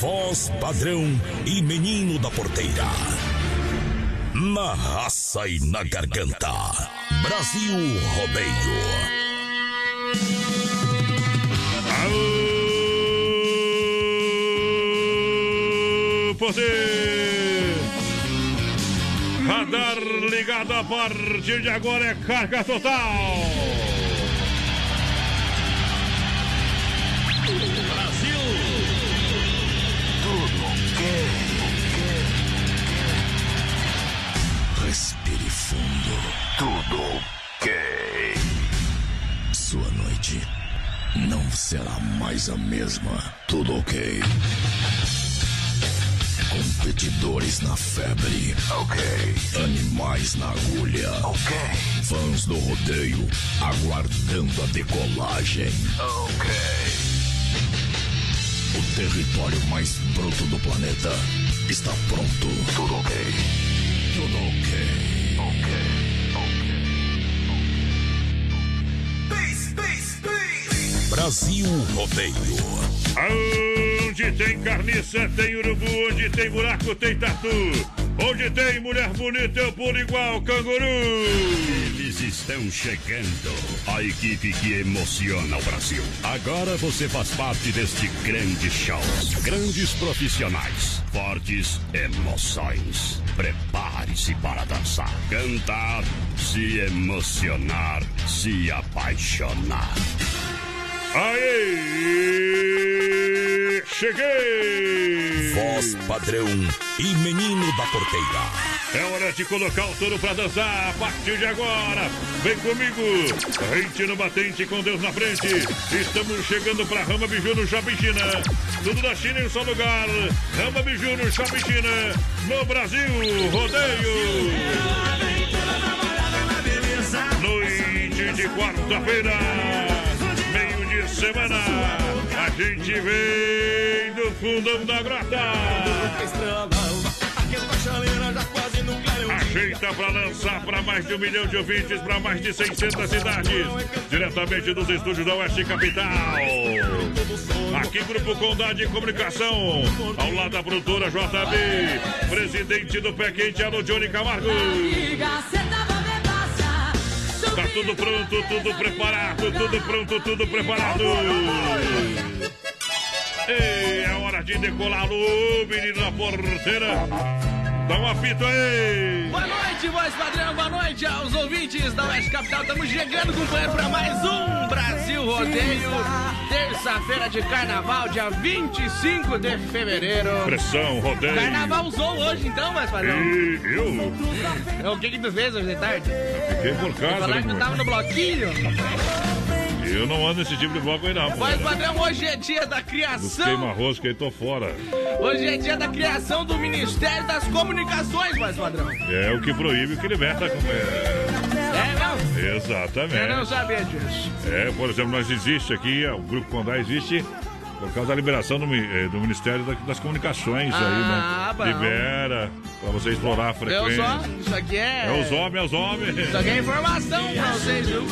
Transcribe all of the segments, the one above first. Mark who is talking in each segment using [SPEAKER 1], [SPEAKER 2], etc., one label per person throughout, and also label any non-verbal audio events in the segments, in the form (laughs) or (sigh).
[SPEAKER 1] Voz padrão e menino da porteira. Na raça e na garganta. Brasil Rodeio.
[SPEAKER 2] Aô, poder! Radar ligado a partir de agora é carga total.
[SPEAKER 3] Tudo ok. Sua noite não será mais a mesma. Tudo ok. Competidores na febre. Ok. Animais na agulha. Ok. Fãs do rodeio aguardando a decolagem. Ok. O território mais bruto do planeta está pronto. Tudo ok. Tudo ok. Ok.
[SPEAKER 1] Brasil Rodeio.
[SPEAKER 2] Onde tem carniça, tem urubu. Onde tem buraco, tem tatu. Onde tem mulher bonita, eu pulo igual canguru.
[SPEAKER 4] Eles estão chegando. A equipe que emociona o Brasil. Agora você faz parte deste grande show. Grandes profissionais. Fortes emoções. Prepare-se para dançar, cantar, se emocionar, se apaixonar.
[SPEAKER 2] Aê! Cheguei!
[SPEAKER 1] Voz padrão e menino da porteira.
[SPEAKER 2] É hora de colocar o touro pra dançar a partir de agora. Vem comigo, rente no batente com Deus na frente. Estamos chegando pra Rama Biju no Shopping China. Tudo da China em um só lugar. Rama Biju no Shopping China, no Brasil. Rodeio. Noite de quarta-feira, de semana. A gente vem do fundão da grota. Ajeita pra lançar para mais de um milhão de ouvintes, para mais de 600 cidades, diretamente dos estúdios da Oeste Capital. Aqui, Grupo Condade de Comunicação, ao lado da produtora JB, presidente do Pé Quente, Alô Johnny Camargo. Tá tudo pronto, tudo preparado, tudo pronto, tudo preparado. Ei, é hora de decolar, o menino da porteira. Dá um apito aí!
[SPEAKER 5] Boa noite, voz padrão, boa noite aos ouvintes da Oeste Capital. Estamos chegando, companheiro, para mais um Brasil Rodeio. Terça-feira de carnaval, dia 25 de fevereiro.
[SPEAKER 2] Pressão, rodeio.
[SPEAKER 5] Carnaval usou hoje, então, voz padrão?
[SPEAKER 2] E eu
[SPEAKER 5] É o que que tu fez hoje de tarde?
[SPEAKER 2] fiquei por casa,
[SPEAKER 5] Falar que tu tava no bloquinho?
[SPEAKER 2] Eu não ando nesse tipo de bloco aí, não. Pô.
[SPEAKER 5] padrão, hoje é dia da criação.
[SPEAKER 2] queima-rosca aí, tô fora.
[SPEAKER 5] Hoje é dia da criação do Ministério das Comunicações, voz padrão.
[SPEAKER 2] É o que proíbe o que liberta, companheiro.
[SPEAKER 5] É, não? Eu não
[SPEAKER 2] Exatamente.
[SPEAKER 5] sabia disso.
[SPEAKER 2] É, por exemplo, nós existe aqui, o Grupo Condá existe por causa da liberação do, eh, do Ministério da- das Comunicações
[SPEAKER 5] Ah,
[SPEAKER 2] aí, né?
[SPEAKER 5] bom.
[SPEAKER 2] Libera pra você explorar a frequência.
[SPEAKER 5] só, isso aqui é...
[SPEAKER 2] É os homens, é os homens.
[SPEAKER 5] Isso aqui é informação pra vocês, viu?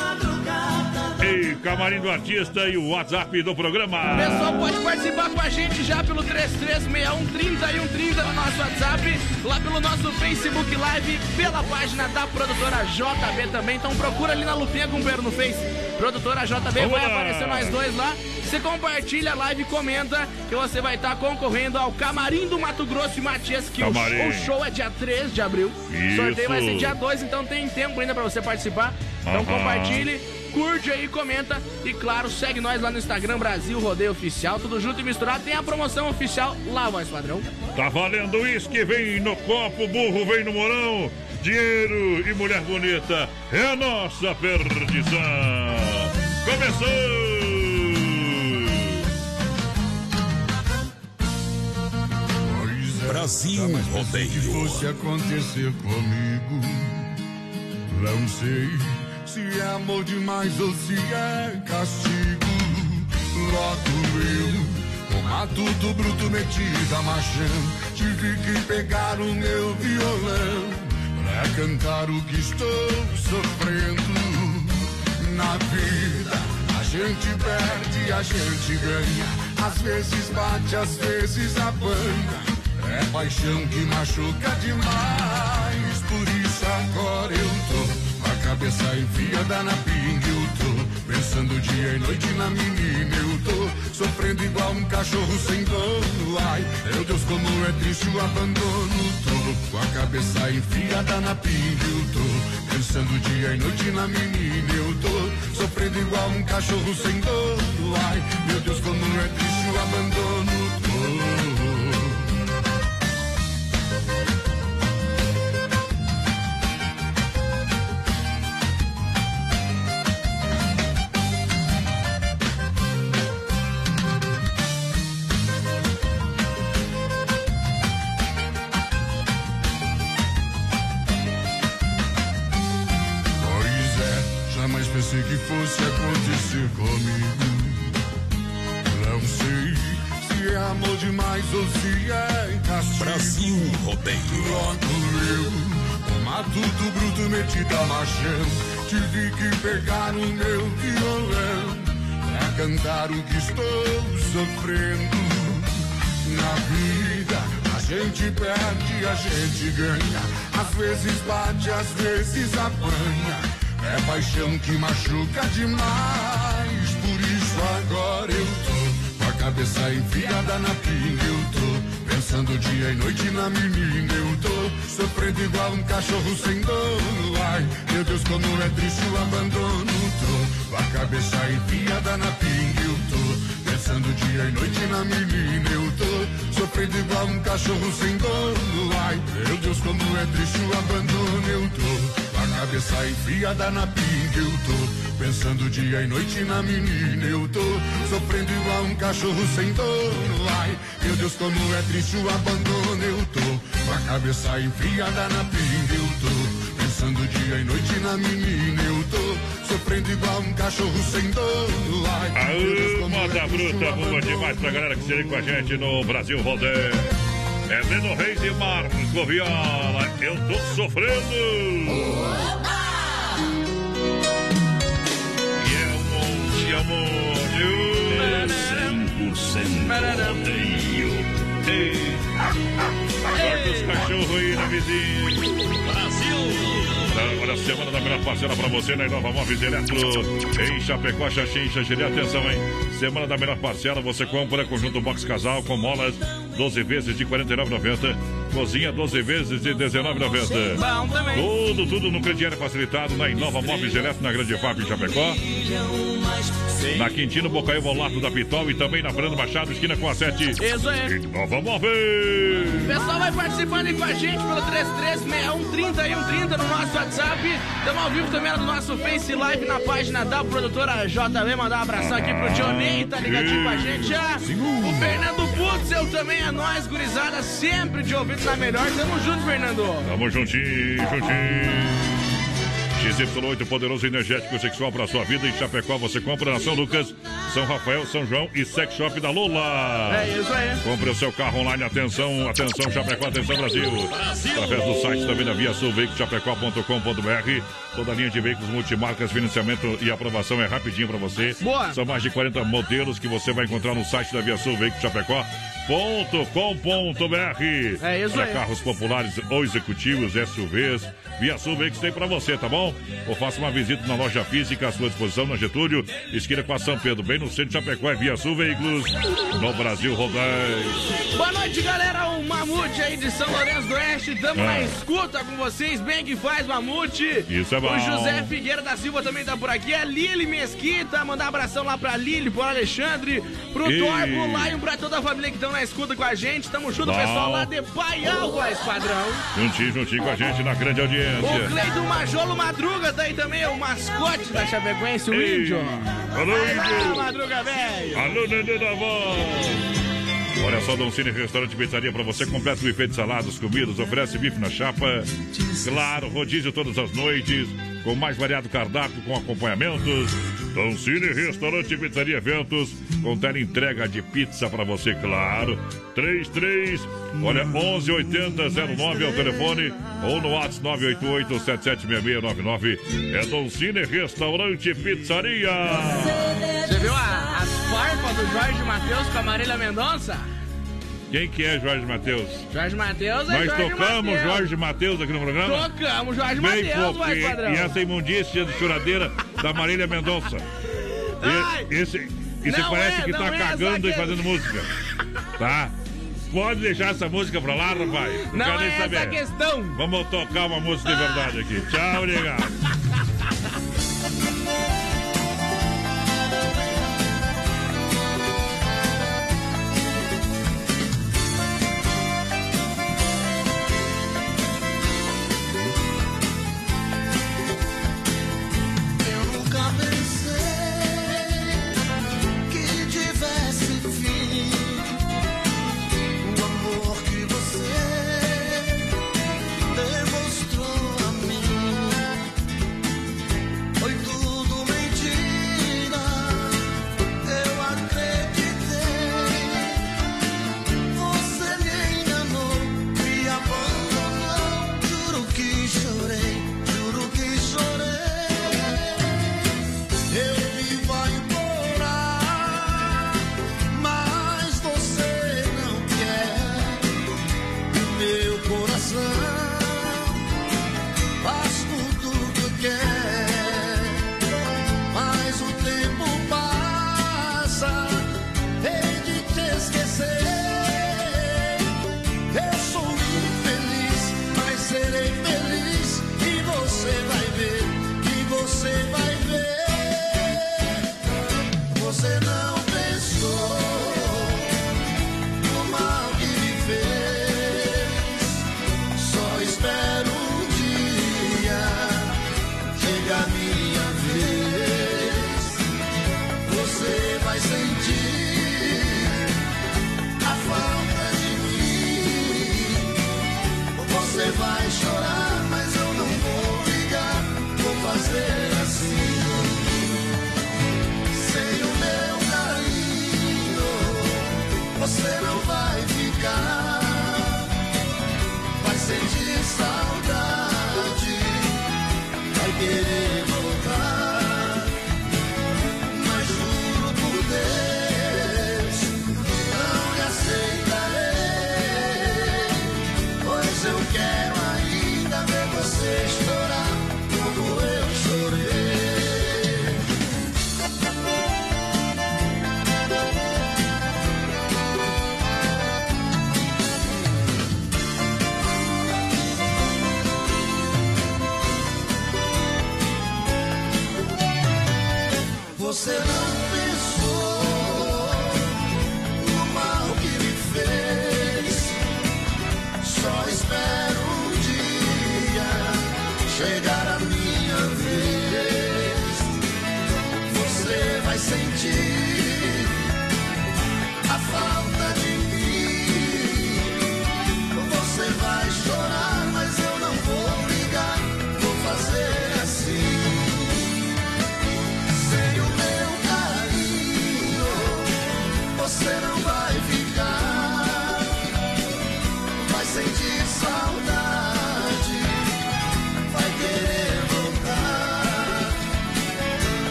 [SPEAKER 2] Ei, camarim do artista e o WhatsApp do programa.
[SPEAKER 5] O pessoal pode participar com a gente já pelo 336130 e 130 no nosso WhatsApp, lá pelo nosso Facebook Live, pela página da produtora JB também. Então procura ali na lupinha, companheiro, no Face. Produtora JB,
[SPEAKER 2] Vamos
[SPEAKER 5] vai aparecer nós dois lá. Você compartilha a live e comenta que você vai estar concorrendo ao Camarim do Mato Grosso e Matias, que o, o show é dia 3 de abril. O
[SPEAKER 2] Isso.
[SPEAKER 5] sorteio vai ser dia 2, então tem tempo ainda pra você participar. Então
[SPEAKER 2] Aham.
[SPEAKER 5] compartilhe, curte aí, comenta e claro, segue nós lá no Instagram Brasil Rodeio Oficial, tudo junto e misturado. Tem a promoção oficial lá, voz padrão.
[SPEAKER 2] Tá valendo uísque, vem no copo, burro vem no morão. Dinheiro e mulher bonita é a nossa perdição. Começou!
[SPEAKER 1] Brasil
[SPEAKER 6] Se
[SPEAKER 1] Rodeio.
[SPEAKER 6] fosse acontecer comigo, não sei se é amor demais ou se é castigo. Logo eu, com matuto bruto metido a machão, tive que pegar o meu violão pra cantar o que estou sofrendo. Na vida, a gente perde, a gente ganha. Às vezes bate, às vezes apanha. É paixão que machuca demais. Por isso agora eu tô com a cabeça enfiada na pinga. Eu tô pensando dia e noite na menina. Eu tô sofrendo igual um cachorro sem dono. Ai, meu Deus, como é triste o abandono. Tô com a cabeça enfiada na pinga. Eu tô pensando dia e noite na menina. Eu tô sofrendo igual um cachorro sem dono. Ai, meu Deus, como é triste o abandono. Jamais pensei que fosse acontecer comigo. Não sei se é amor demais ou se é castigo.
[SPEAKER 1] Brasil Rodeio.
[SPEAKER 6] Logo eu, matuto bruto metido a machão, tive que pegar o meu violão pra cantar o que estou sofrendo. Na vida, a gente perde, a gente ganha. Às vezes bate, às vezes apanha. É paixão que machuca demais. Por isso agora eu tô com a cabeça enfiada na pinga. Eu tô pensando dia e noite na menina. Eu tô sofrendo igual um cachorro sem dono. Ai, meu Deus, como é triste o abandono. Tô com a cabeça enfiada na pinga. Eu tô Pensando dia e noite na menina eu tô Sofrendo igual um cachorro sem dono Ai, meu Deus, como é triste o abandono Eu tô cabeça enfiada na pinga Eu tô pensando dia e noite na menina Eu tô sofrendo igual um cachorro sem dono. Ai, meu Deus, como é triste o abandono Eu tô com a cabeça enfiada na pinga Eu tô Pensando dia e noite na menina eu tô Sofrendo igual um cachorro sem dono. Ai, meu Deus,
[SPEAKER 2] Aô,
[SPEAKER 6] como
[SPEAKER 2] moda
[SPEAKER 6] é
[SPEAKER 2] bruta, boa demais pra galera que se liga com a gente no Brasil Rodeio. É Leno Reis e Marco Viola, eu tô sofrendo. E é um monte, é um monte.
[SPEAKER 4] 100% rodeio.
[SPEAKER 2] Ei, Corta os cachorros aí na vizinha. Olha a semana da melhor parcela pra você na Inova Móveis Eletro. Em Chapecó, Xaxim, Xaxiri. Atenção, hein? Semana da melhor parcela, você compra conjunto box casal com molas 12 vezes de R$ 49,90. Cozinha 12 vezes de R$ 19,90.
[SPEAKER 5] Bom também.
[SPEAKER 2] Tudo, tudo no crediário facilitado na Inova Móveis Eletro, na Grande FAP em Chapecó. Na Quintino Bocaiúva, ao lado da Pitol e também na Fernando Machado, esquina com a 7.
[SPEAKER 5] Isso aí.
[SPEAKER 2] Inova Móveis.
[SPEAKER 5] O pessoal vai participando aí com a gente pelo 336130 no nosso WhatsApp. Estamos ao vivo também no nosso Face Live na página da produtora JV. Mandar um abração aqui pro Dionei, tá ligadinho com a gente já. O Fernando Putzel também é nós, gurizada, sempre de ouvido na melhor. Tamo junto, Fernando.
[SPEAKER 2] Tamo juntinho, juntinho. XY8, poderoso energético sexual para sua vida. Em Chapecó você compra na São Lucas, São Rafael, São João e Sex Shop da Lula.
[SPEAKER 5] É isso aí.
[SPEAKER 2] Compre o seu carro online. Atenção, atenção, Chapecó, atenção, Brasil. Através do site também da Via Sul, veiculoschapecó.com.br. Toda a linha de veículos multimarcas, financiamento e aprovação é rapidinho para você.
[SPEAKER 5] Boa.
[SPEAKER 2] São mais de 40 modelos que você vai encontrar no site da Via Sul, Veículo Chapecó.
[SPEAKER 7] É
[SPEAKER 5] isso aí.
[SPEAKER 7] carros populares ou executivos, SUVs, Via Sul Veículos tem pra você, tá bom? Ou faça uma visita na loja física à sua disposição na Getúlio, esquina com a São Pedro, bem no centro de Chapecó, é Via Sul Veículos, no Brasil Rodeio.
[SPEAKER 5] Boa noite, galera. O Mamute aí de São Lourenço do Oeste. Tamo
[SPEAKER 7] É.
[SPEAKER 5] na escuta com vocês. Bem que faz, Mamute.
[SPEAKER 7] Isso é bom.
[SPEAKER 5] O José Figueira da Silva também tá por aqui. A Lili Mesquita. Mandar um abração lá pra Lili, pro Alexandre, pro
[SPEAKER 7] E-
[SPEAKER 5] Thor, pro Lion, pra toda a família que estão na escuta com a gente. Tamo junto,
[SPEAKER 7] Bom.
[SPEAKER 5] pessoal lá de Paial, voz padrão.
[SPEAKER 7] Juntinho, juntinho com a gente na grande
[SPEAKER 5] O
[SPEAKER 7] audiência.
[SPEAKER 5] Cleiton Majolo Madruga tá aí também, o mascote da Chapecoense, o
[SPEAKER 7] Ei.
[SPEAKER 5] índio.
[SPEAKER 7] Alô, índio.
[SPEAKER 5] Madruga, velho.
[SPEAKER 7] Alô, Nenê da voz. Olha só, Dom Cine Restaurante e Pizzaria para você, completo buffet de saladas, comidas, oferece bife na chapa. Claro, rodízio todas as noites, com mais variado cardápio, com acompanhamentos. Cine Restaurante e Pizzaria Eventos, com tela entrega de pizza para você, claro. 33, olha, 118009 é o telefone, ou no WhatsApp 988 776699. É Dom Cine Restaurante e Pizzaria.
[SPEAKER 5] Você viu a- as farpas do Jorge Matheus com a Marília Mendonça?
[SPEAKER 7] Quem que é Jorge Matheus?
[SPEAKER 5] Jorge Matheus é
[SPEAKER 7] Nós
[SPEAKER 5] Jorge
[SPEAKER 7] tocamos
[SPEAKER 5] Mateus.
[SPEAKER 7] Jorge Matheus aqui no programa.
[SPEAKER 5] Tocamos Jorge Matheus, vai,
[SPEAKER 7] E,
[SPEAKER 5] padrão.
[SPEAKER 7] e essa imundícia de choradeira da Marília Mendonça. E, esse e você
[SPEAKER 5] não
[SPEAKER 7] parece
[SPEAKER 5] é,
[SPEAKER 7] que tá
[SPEAKER 5] não é essa
[SPEAKER 7] cagando e fazendo música. Tá? Pode deixar essa música pra lá, rapaz.
[SPEAKER 5] não
[SPEAKER 7] quero
[SPEAKER 5] é essa
[SPEAKER 7] saber.
[SPEAKER 5] a questão.
[SPEAKER 7] Vamos tocar uma música de verdade aqui. Tchau, obrigado.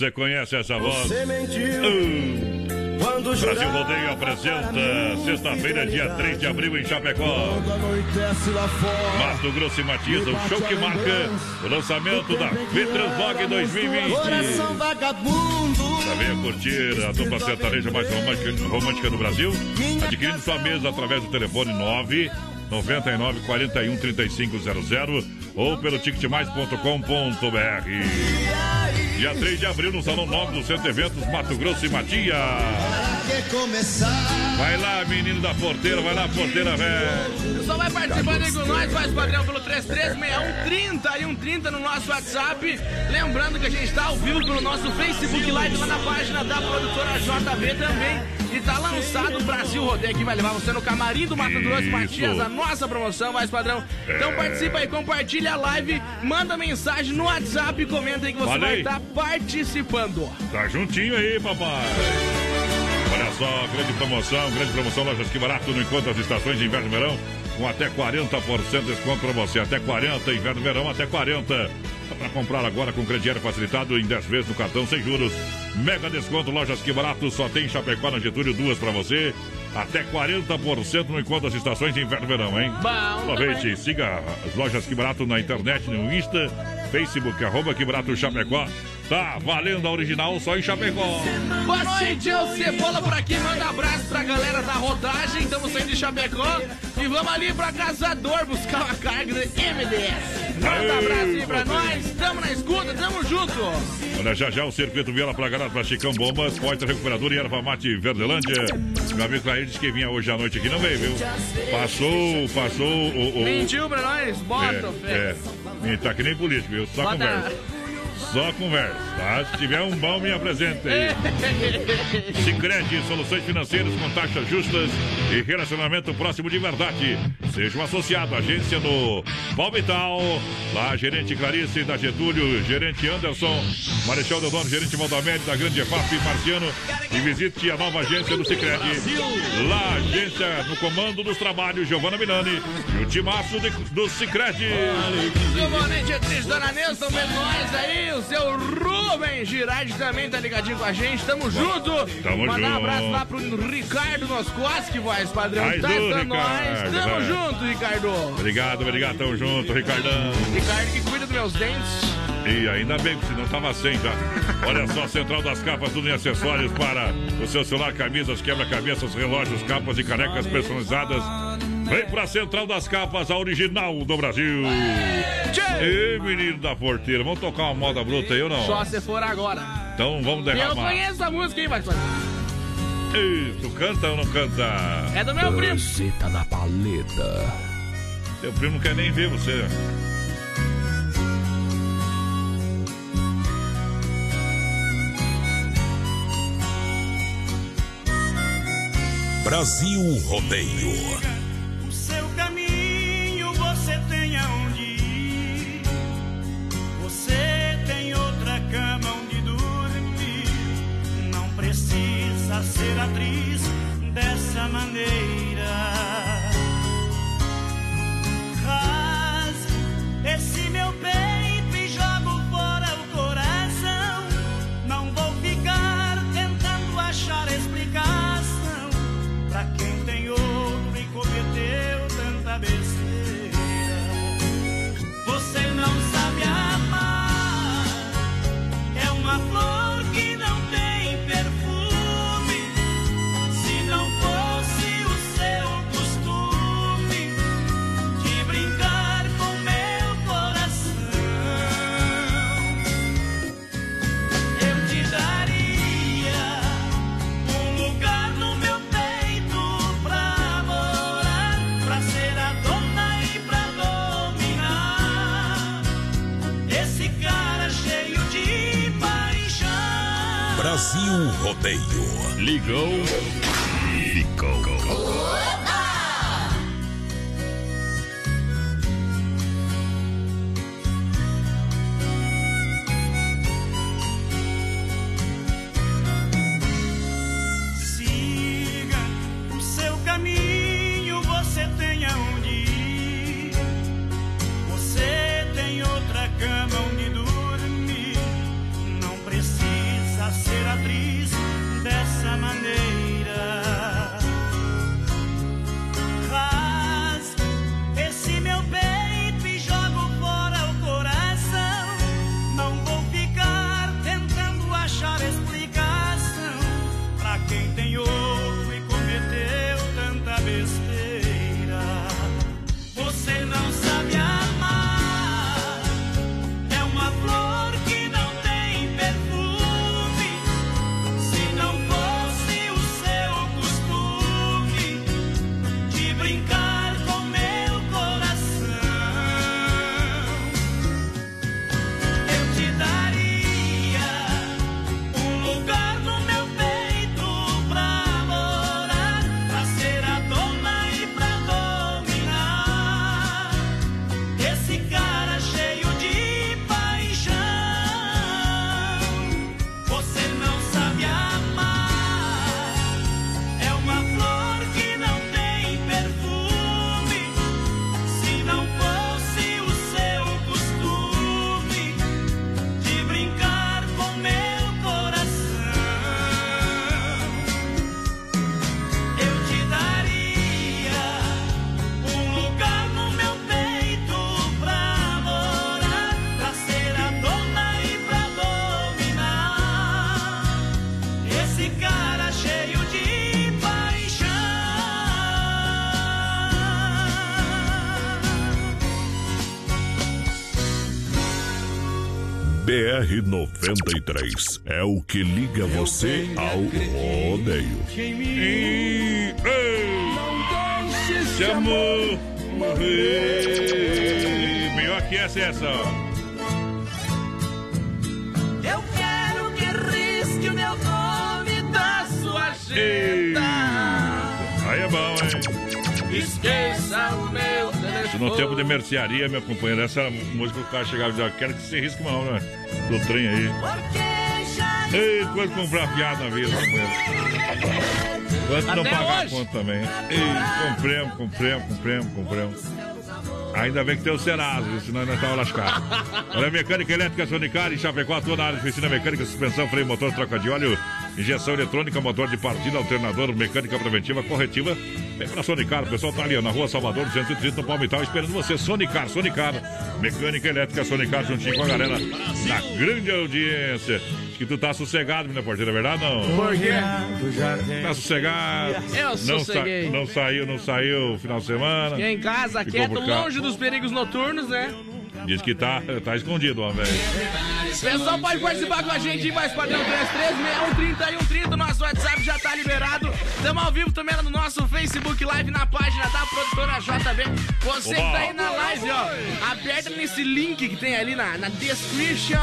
[SPEAKER 8] Você
[SPEAKER 2] conhece essa voz?
[SPEAKER 9] Você mentiu.
[SPEAKER 2] Uh.
[SPEAKER 9] Quando
[SPEAKER 2] Brasil Rodeio apresenta sexta-feira, dia 3 de abril em Chapecó. Mato Grosso e Matias, o show que marca o lançamento da Vitransvog 2020.
[SPEAKER 9] Coração vagabundo.
[SPEAKER 2] Já venha curtir a dupla sertaneja mais romântica, romântica do Brasil, adquirindo sua mesa através do telefone 9 99 41 3500 ou pelo ticketmais.com.br. Dia 3 de abril no Salão 9 do Centro Eventos Mato Grosso e Matias. Vai lá, menino da porteira, vai lá, porteira, velho.
[SPEAKER 5] Só vai participando aí com nós, faz padrão pelo 336130 e 130 no nosso WhatsApp. Lembrando que a gente está ao vivo pelo nosso Facebook Live lá na página da produtora JB também. E tá lançado o Brasil Rodeio que vai levar você no camarim do Mato Grosso. Matias, a nossa promoção, mais padrão. Então
[SPEAKER 2] É.
[SPEAKER 5] participa aí, compartilha a live, manda mensagem no WhatsApp e comenta aí que você vai estar participando.
[SPEAKER 2] Tá juntinho aí, papai. Olha só, grande promoção, grande promoção, lojas que barato no encontro das estações de inverno e verão, com até 40% de desconto para você. Até 40, inverno e verão, até 40. Para comprar agora com crediário facilitado em 10 vezes no cartão sem juros. Mega desconto, lojas que barato, só tem em Chapecó na Getúlio, duas para você. Até 40% no encontro das estações de inverno e verão, hein?
[SPEAKER 5] Bom,
[SPEAKER 2] Aproveite, siga as lojas que barato na internet, no Insta, Facebook, arroba que barato Chapecó. Tá valendo a original só em Chapecó.
[SPEAKER 5] Boa noite, eu Cebola por aqui, manda abraço pra galera da rodagem, estamos saindo de Chapecó e vamos ali pra Caçador buscar uma carga de MDS. Manda abraço aí pra nós, tamo na escuta, tamo junto.
[SPEAKER 2] Olha, já já o circuito Viola pra Garota, pra Chicão Bombas, Porta Recuperadora e Erva Mate Verdelândia. Meu amigo Clair disse que vinha hoje à noite aqui, não veio, viu? Passou, passou o... o
[SPEAKER 5] Mentiu pra nós, bota,
[SPEAKER 2] é,
[SPEAKER 5] fé.
[SPEAKER 2] é, tá que nem político, viu? Só
[SPEAKER 5] Bota-
[SPEAKER 2] conversa. Só conversa, tá? Se tiver um bom, me apresenta aí. (laughs) Sicredi Soluções Financeiras com taxas justas e relacionamento próximo de verdade. Seja um associado, agência no Palmital. Lá, gerente Clarice da Getúlio, gerente Anderson, Marechal Deodoro, gerente Valdamério da Grande EFAP Marciano. E visite a nova agência do Sicredi. Lá, agência no comando dos trabalhos, Giovana Milani. E o timaço de, do Sicredi.
[SPEAKER 5] Giovanete Atriz, Dona Neuza, estão vendo O seu Rubem Girardi também tá ligadinho com a gente. Tamo junto.
[SPEAKER 2] Tamo
[SPEAKER 5] Mandar um
[SPEAKER 2] junto.
[SPEAKER 5] abraço lá pro Ricardo Noscoski, voz padrão.
[SPEAKER 2] Mais
[SPEAKER 5] tá
[SPEAKER 2] um,
[SPEAKER 5] nós. Tamo
[SPEAKER 2] vai.
[SPEAKER 5] junto, Ricardo.
[SPEAKER 2] Obrigado, obrigado, tamo junto, Ricardão.
[SPEAKER 5] Ricardo que cuida dos meus dentes.
[SPEAKER 2] E ainda bem que senão tava sem já. Olha só, Central das Capas, tudo em acessórios para o seu celular, camisas, quebra-cabeças, relógios, capas e canecas personalizadas. Vem pra Central das Capas, a original do Brasil. Ei, menino da porteira, vamos tocar uma moda bruta aí ou não?
[SPEAKER 5] Só se for agora.
[SPEAKER 2] Então vamos
[SPEAKER 5] Eu
[SPEAKER 2] derramar.
[SPEAKER 5] conheço a música, hein, vai
[SPEAKER 2] Ei, tu canta ou não canta?
[SPEAKER 5] É do meu primo.
[SPEAKER 1] Roseta da paleta.
[SPEAKER 2] Teu primo não quer nem ver você.
[SPEAKER 1] Brasil Rodeio.
[SPEAKER 10] Ser atriz dessa maneira.
[SPEAKER 1] Brasil Rodeio.
[SPEAKER 2] Ligou.
[SPEAKER 11] BR-93 é o que liga você ao rodeio.
[SPEAKER 2] E, ei, se amor morrer. Melhor que essa é essa.
[SPEAKER 12] Eu quero que risque o meu nome da sua
[SPEAKER 2] Ei.
[SPEAKER 12] agenda.
[SPEAKER 2] Aí é bom, hein?
[SPEAKER 12] Esqueça o meu telefone.
[SPEAKER 2] No tempo de mercearia, meu companheiro, essa música o cara chegava e dizia, quero que você risque nome né, do trem aí. Ei, quanto comprar fiado na vida. Quanto não
[SPEAKER 5] Até
[SPEAKER 2] pagar a conta também. Ei, compremos, compremos, compremos, compremos. Ainda bem que tem o Serasa, senão nós estávamos lascados. (laughs) Olha, mecânica elétrica Sonicar em Chapecó, atua na área de oficina mecânica, suspensão, freio, motor, troca de óleo, injeção eletrônica, motor de partida, alternador, mecânica preventiva, corretiva. Vem pra Sonicar, o pessoal tá ali ó, na rua Salvador, 230 no Palmital, esperando você. Sonicar, Sonicar, mecânica elétrica Sonicar, juntinho com a galera na grande audiência. Acho que tu tá sossegado, minha porteira, é verdade não?
[SPEAKER 5] Por quê?
[SPEAKER 2] Tá sossegado?
[SPEAKER 5] Eu
[SPEAKER 2] Não, sa não saiu, não saiu final de semana.
[SPEAKER 5] Fiquei em casa,
[SPEAKER 2] Ficou
[SPEAKER 5] quieto, longe dos perigos noturnos, né?
[SPEAKER 2] Diz que tá, tá escondido, ó, velho.
[SPEAKER 5] Pessoal, pode participar com a gente, mais padrão 336130 e 130. Nosso WhatsApp já tá liberado. Estamos ao vivo também no nosso Facebook Live na página da produtora JB. Você que tá aí na live, ó, aperta nesse link que tem ali na, na description.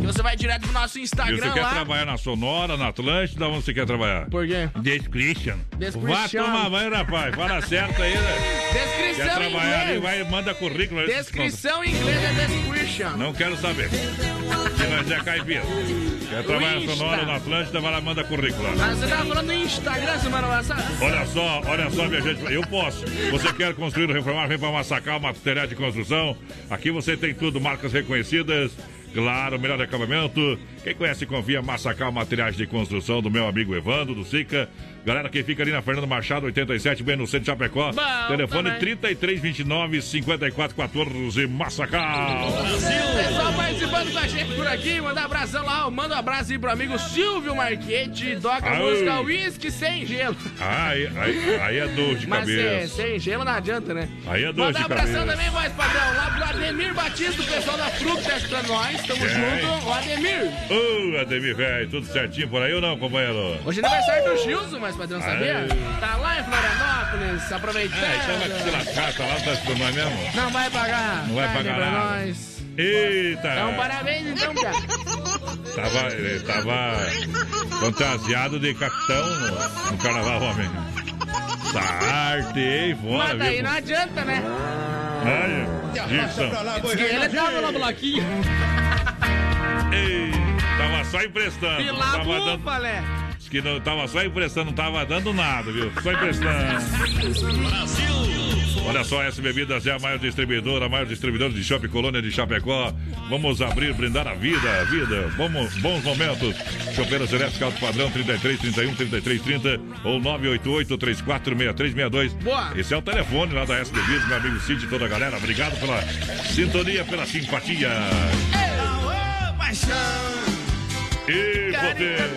[SPEAKER 5] Que você vai direto pro nosso
[SPEAKER 2] E
[SPEAKER 5] Instagram
[SPEAKER 2] você quer
[SPEAKER 5] lá.
[SPEAKER 2] trabalhar na Sonora, na Atlântida, onde você quer trabalhar?
[SPEAKER 5] Por quê?
[SPEAKER 2] Description.
[SPEAKER 5] Description.
[SPEAKER 2] Vá tomar banho, rapaz. Fala certo aí, né? Quer
[SPEAKER 5] Descrição em
[SPEAKER 2] trabalhar ali, vai, manda currículo. aí,
[SPEAKER 5] Descrição em inglês é description.
[SPEAKER 2] Não quero saber. Se nós é caipira. Quer trabalhar. Sonora, na Atlântida, vai lá, manda currículo. lá.
[SPEAKER 5] Ah, você tava falando no Instagram semana passada?
[SPEAKER 2] Olha só, olha só, minha gente, eu posso. Você quer construir reformar, vem para Massacal, material de construção. Aqui você tem tudo, marcas reconhecidas. Claro, melhor acabamento. Quem conhece, confia Massacal Materiais de Construção do meu amigo Evandro, do Sica. Galera que fica ali na Fernando Machado, 87, bem no centro de Chapecó.
[SPEAKER 5] Bom
[SPEAKER 2] Telefone
[SPEAKER 5] também.
[SPEAKER 2] 3329 5414 Massacal.
[SPEAKER 5] Pessoal participando com a gente por aqui, manda um abração lá, manda um abraço aí pro amigo Silvio Marchetti, toca a música Whisky sem gelo.
[SPEAKER 2] Ah, aí, aí, é dor de
[SPEAKER 5] Mas é,
[SPEAKER 2] cabeça.
[SPEAKER 5] sem gelo não adianta, né?
[SPEAKER 2] Aí é dor
[SPEAKER 5] Manda
[SPEAKER 2] de
[SPEAKER 5] um abração
[SPEAKER 2] cabeça.
[SPEAKER 5] também, voz padrão, lá pro Ademir Batista, o pessoal da Fruta tá escutando nós, tamo
[SPEAKER 2] É.
[SPEAKER 5] junto. O Ademir,
[SPEAKER 2] Ô, Ademir, velho, tudo certinho por aí ou não, companheiro?
[SPEAKER 5] hoje é aniversário do Gilson, mais padrão, sabia?
[SPEAKER 2] Aê.
[SPEAKER 5] Tá lá em Florianópolis, aproveitando.
[SPEAKER 2] É, então vai se lascar, tá lá, tá nós mesmo?
[SPEAKER 5] Não vai pagar.
[SPEAKER 2] Não vai
[SPEAKER 5] carne
[SPEAKER 2] pagar nada.
[SPEAKER 5] nós.
[SPEAKER 2] Eita!
[SPEAKER 5] Então, parabéns então, cara.
[SPEAKER 2] Tava, ele tava fantasiado de capitão no, no carnaval, homem. Essa arte, hein? Fora,
[SPEAKER 5] Mas daí
[SPEAKER 2] viu?
[SPEAKER 5] não adianta, né?
[SPEAKER 2] Olha,
[SPEAKER 5] que ele tava no bloquinho.
[SPEAKER 2] Ei, tava só emprestando.
[SPEAKER 5] E lá
[SPEAKER 2] tava dando,
[SPEAKER 5] búfala.
[SPEAKER 2] diz que não tava só emprestando, não tava dando nada, viu? Só emprestando. Olha só, essa Bebidas é a maior distribuidora, a maior distribuidora de shopping colônia de Chapecó. Vamos abrir, brindar a vida, a vida. Vamos, bons momentos. Chopeiras elétricas alto padrão 33 31 33 30 ou 988 346362.
[SPEAKER 5] Boa.
[SPEAKER 2] Esse é o telefone lá da S Bebidas, meu amigo Cid e toda a galera. Obrigado pela sintonia, pela simpatia.
[SPEAKER 5] paixão,
[SPEAKER 2] E poder.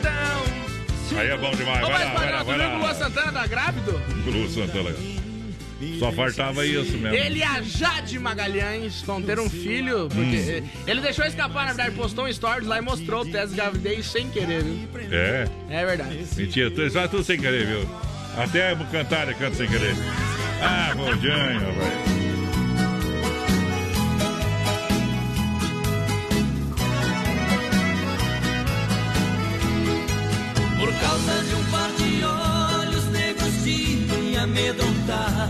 [SPEAKER 2] Aí é bom demais. Vai lá, vai lá, vai lá.
[SPEAKER 5] Santana tá grávido?
[SPEAKER 2] Lu Santana. Só faltava isso mesmo.
[SPEAKER 5] Ele e a Jade Magalhães vão ter um filho, porque
[SPEAKER 2] Hum.
[SPEAKER 5] eh, ele deixou escapar, na verdade, postou um stories lá e mostrou o teste de gravidez sem querer, viu?
[SPEAKER 2] É.
[SPEAKER 5] É verdade.
[SPEAKER 2] Mentira, tu faz tudo sem querer, viu? Até o cantar canta sem querer. Ah, Rodinho, velho.
[SPEAKER 12] Por causa de um par de olhos negros de me amedrontar.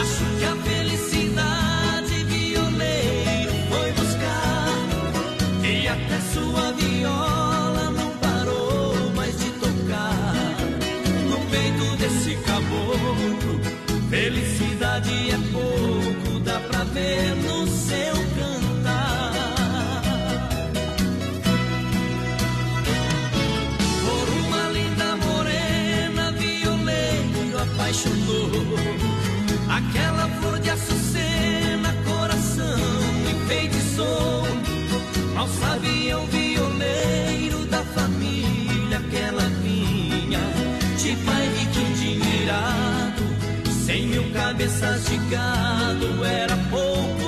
[SPEAKER 12] Acho que a felicidade violeiro foi buscar. E até sua viola não parou mais de tocar. No peito desse caboclo, felicidade é pouco, dá pra ver no Aquela flor de açucena, coração enfeitiçou. Mal sabia o violeiro da família que ela vinha. De pai rico endinheirado, cem mil cabeças de gado, era pouco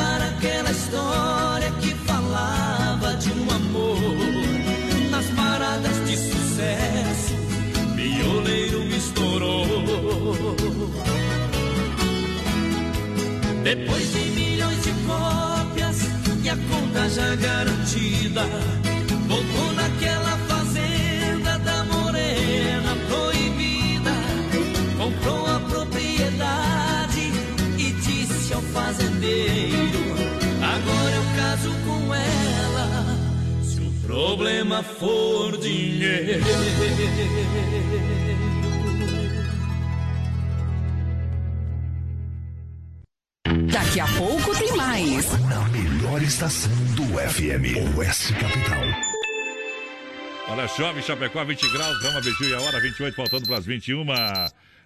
[SPEAKER 12] Depois de milhões de cópias e a conta já garantida, voltou naquela fazenda da morena proibida. Comprou a propriedade e disse ao fazendeiro: Agora eu caso com ela. Se o problema for dinheiro.
[SPEAKER 13] Daqui a pouco tem mais.
[SPEAKER 14] Na melhor estação do FM, Oeste Capital.
[SPEAKER 15] Olha, chove Chapecó, 20 graus, Rama Biju e a hora 28, faltando para as 21.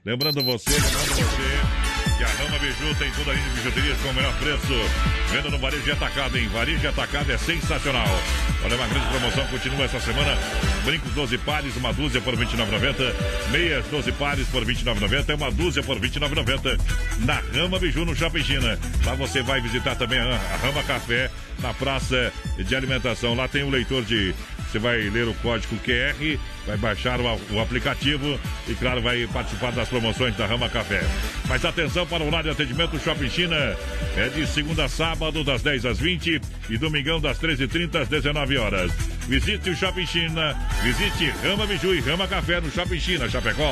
[SPEAKER 15] Lembrando você, lembrando você que a Rama Biju tem toda a linha de bijuterias com o melhor preço. Venda no varejo de atacado, hein? Varejo de atacado é sensacional. Olha, uma grande promoção continua essa semana. Brincos 12 pares, uma dúzia por R$ 29,90. Meias 12 pares por R$ 29,90. Uma dúzia por R$ 29,90. Na Rama Biju, no Shopping China. Lá você vai visitar também a Rama Café, na praça de alimentação. Lá tem o um leitor de você vai ler o código QR, vai baixar o, o, aplicativo e, claro, vai participar das promoções da Rama Café. Mas atenção para o horário de atendimento Shopping China. É de segunda a sábado, das 10 às 20 e domingão, das 13h30 às 19 horas. Visite o Shopping China, visite Rama Biju e Rama Café no Shopping China, Chapecó.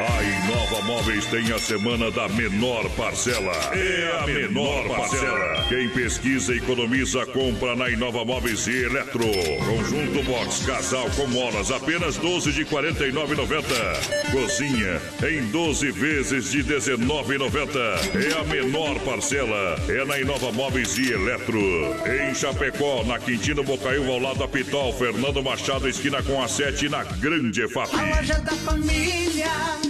[SPEAKER 15] A Inova Móveis tem a semana da menor parcela. É a menor parcela. Quem pesquisa e economiza, compra na Inova Móveis e Eletro. Conjunto Box Casal com molas, apenas 12 de 49,90. Cozinha em 12 vezes de 19,90. É a menor parcela. É na Inova Móveis e Eletro. Em Chapecó, na Quintino Bocaiúva, ao lado da Pitol, Fernando Machado, esquina com a 7, na Grande EFAP.
[SPEAKER 13] A loja da família.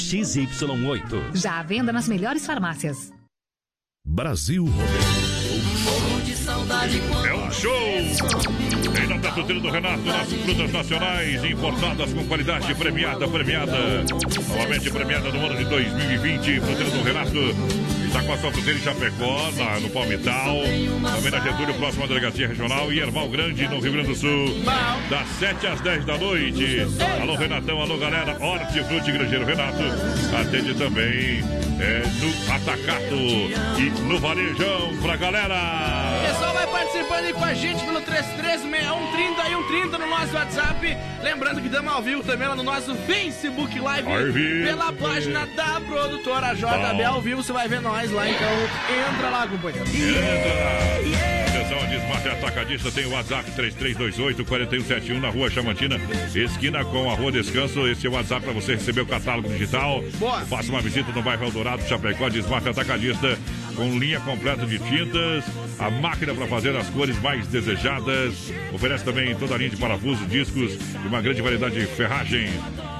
[SPEAKER 16] XY8.
[SPEAKER 13] Já à venda nas melhores farmácias.
[SPEAKER 1] Brasil Rodeio.
[SPEAKER 2] É um show! Em nome da Tuteira do Renato, nossas frutas nacionais importadas com qualidade premiada, premiada. Novamente premiada no ano de 2020. Fruteira do Renato está com a em Chapecó, na, no Palmital. Também na Getúlio, próxima à delegacia regional. E Erval Grande, no Rio Grande do Sul. Das 7 às 10 da noite. Alô, Renatão, alô, galera. Hortifruti Grangeiro Renato. Atende também é, no Atacato e no Varejão pra galera.
[SPEAKER 5] O pessoal vai participando aí com a gente pelo 336130 e 130 no nosso WhatsApp. Lembrando que estamos ao vivo também lá no nosso Facebook Live. Pela página da produtora JB ao vivo. Você vai ver nós lá, então entra lá, companheiro.
[SPEAKER 2] Entra! Atenção, a Desmarte Atacadista tem o WhatsApp 3328-4171 na rua Chamantina, esquina com a rua Descanso. Esse é o WhatsApp para você receber o catálogo digital.
[SPEAKER 5] Boa.
[SPEAKER 2] Faça uma visita no bairro Eldorado, Chapecó, Desmarte Atacadista, com linha completa de tintas, a máquina para fazer as cores mais desejadas. Oferece também toda a linha de parafusos, discos e uma grande variedade de ferragens.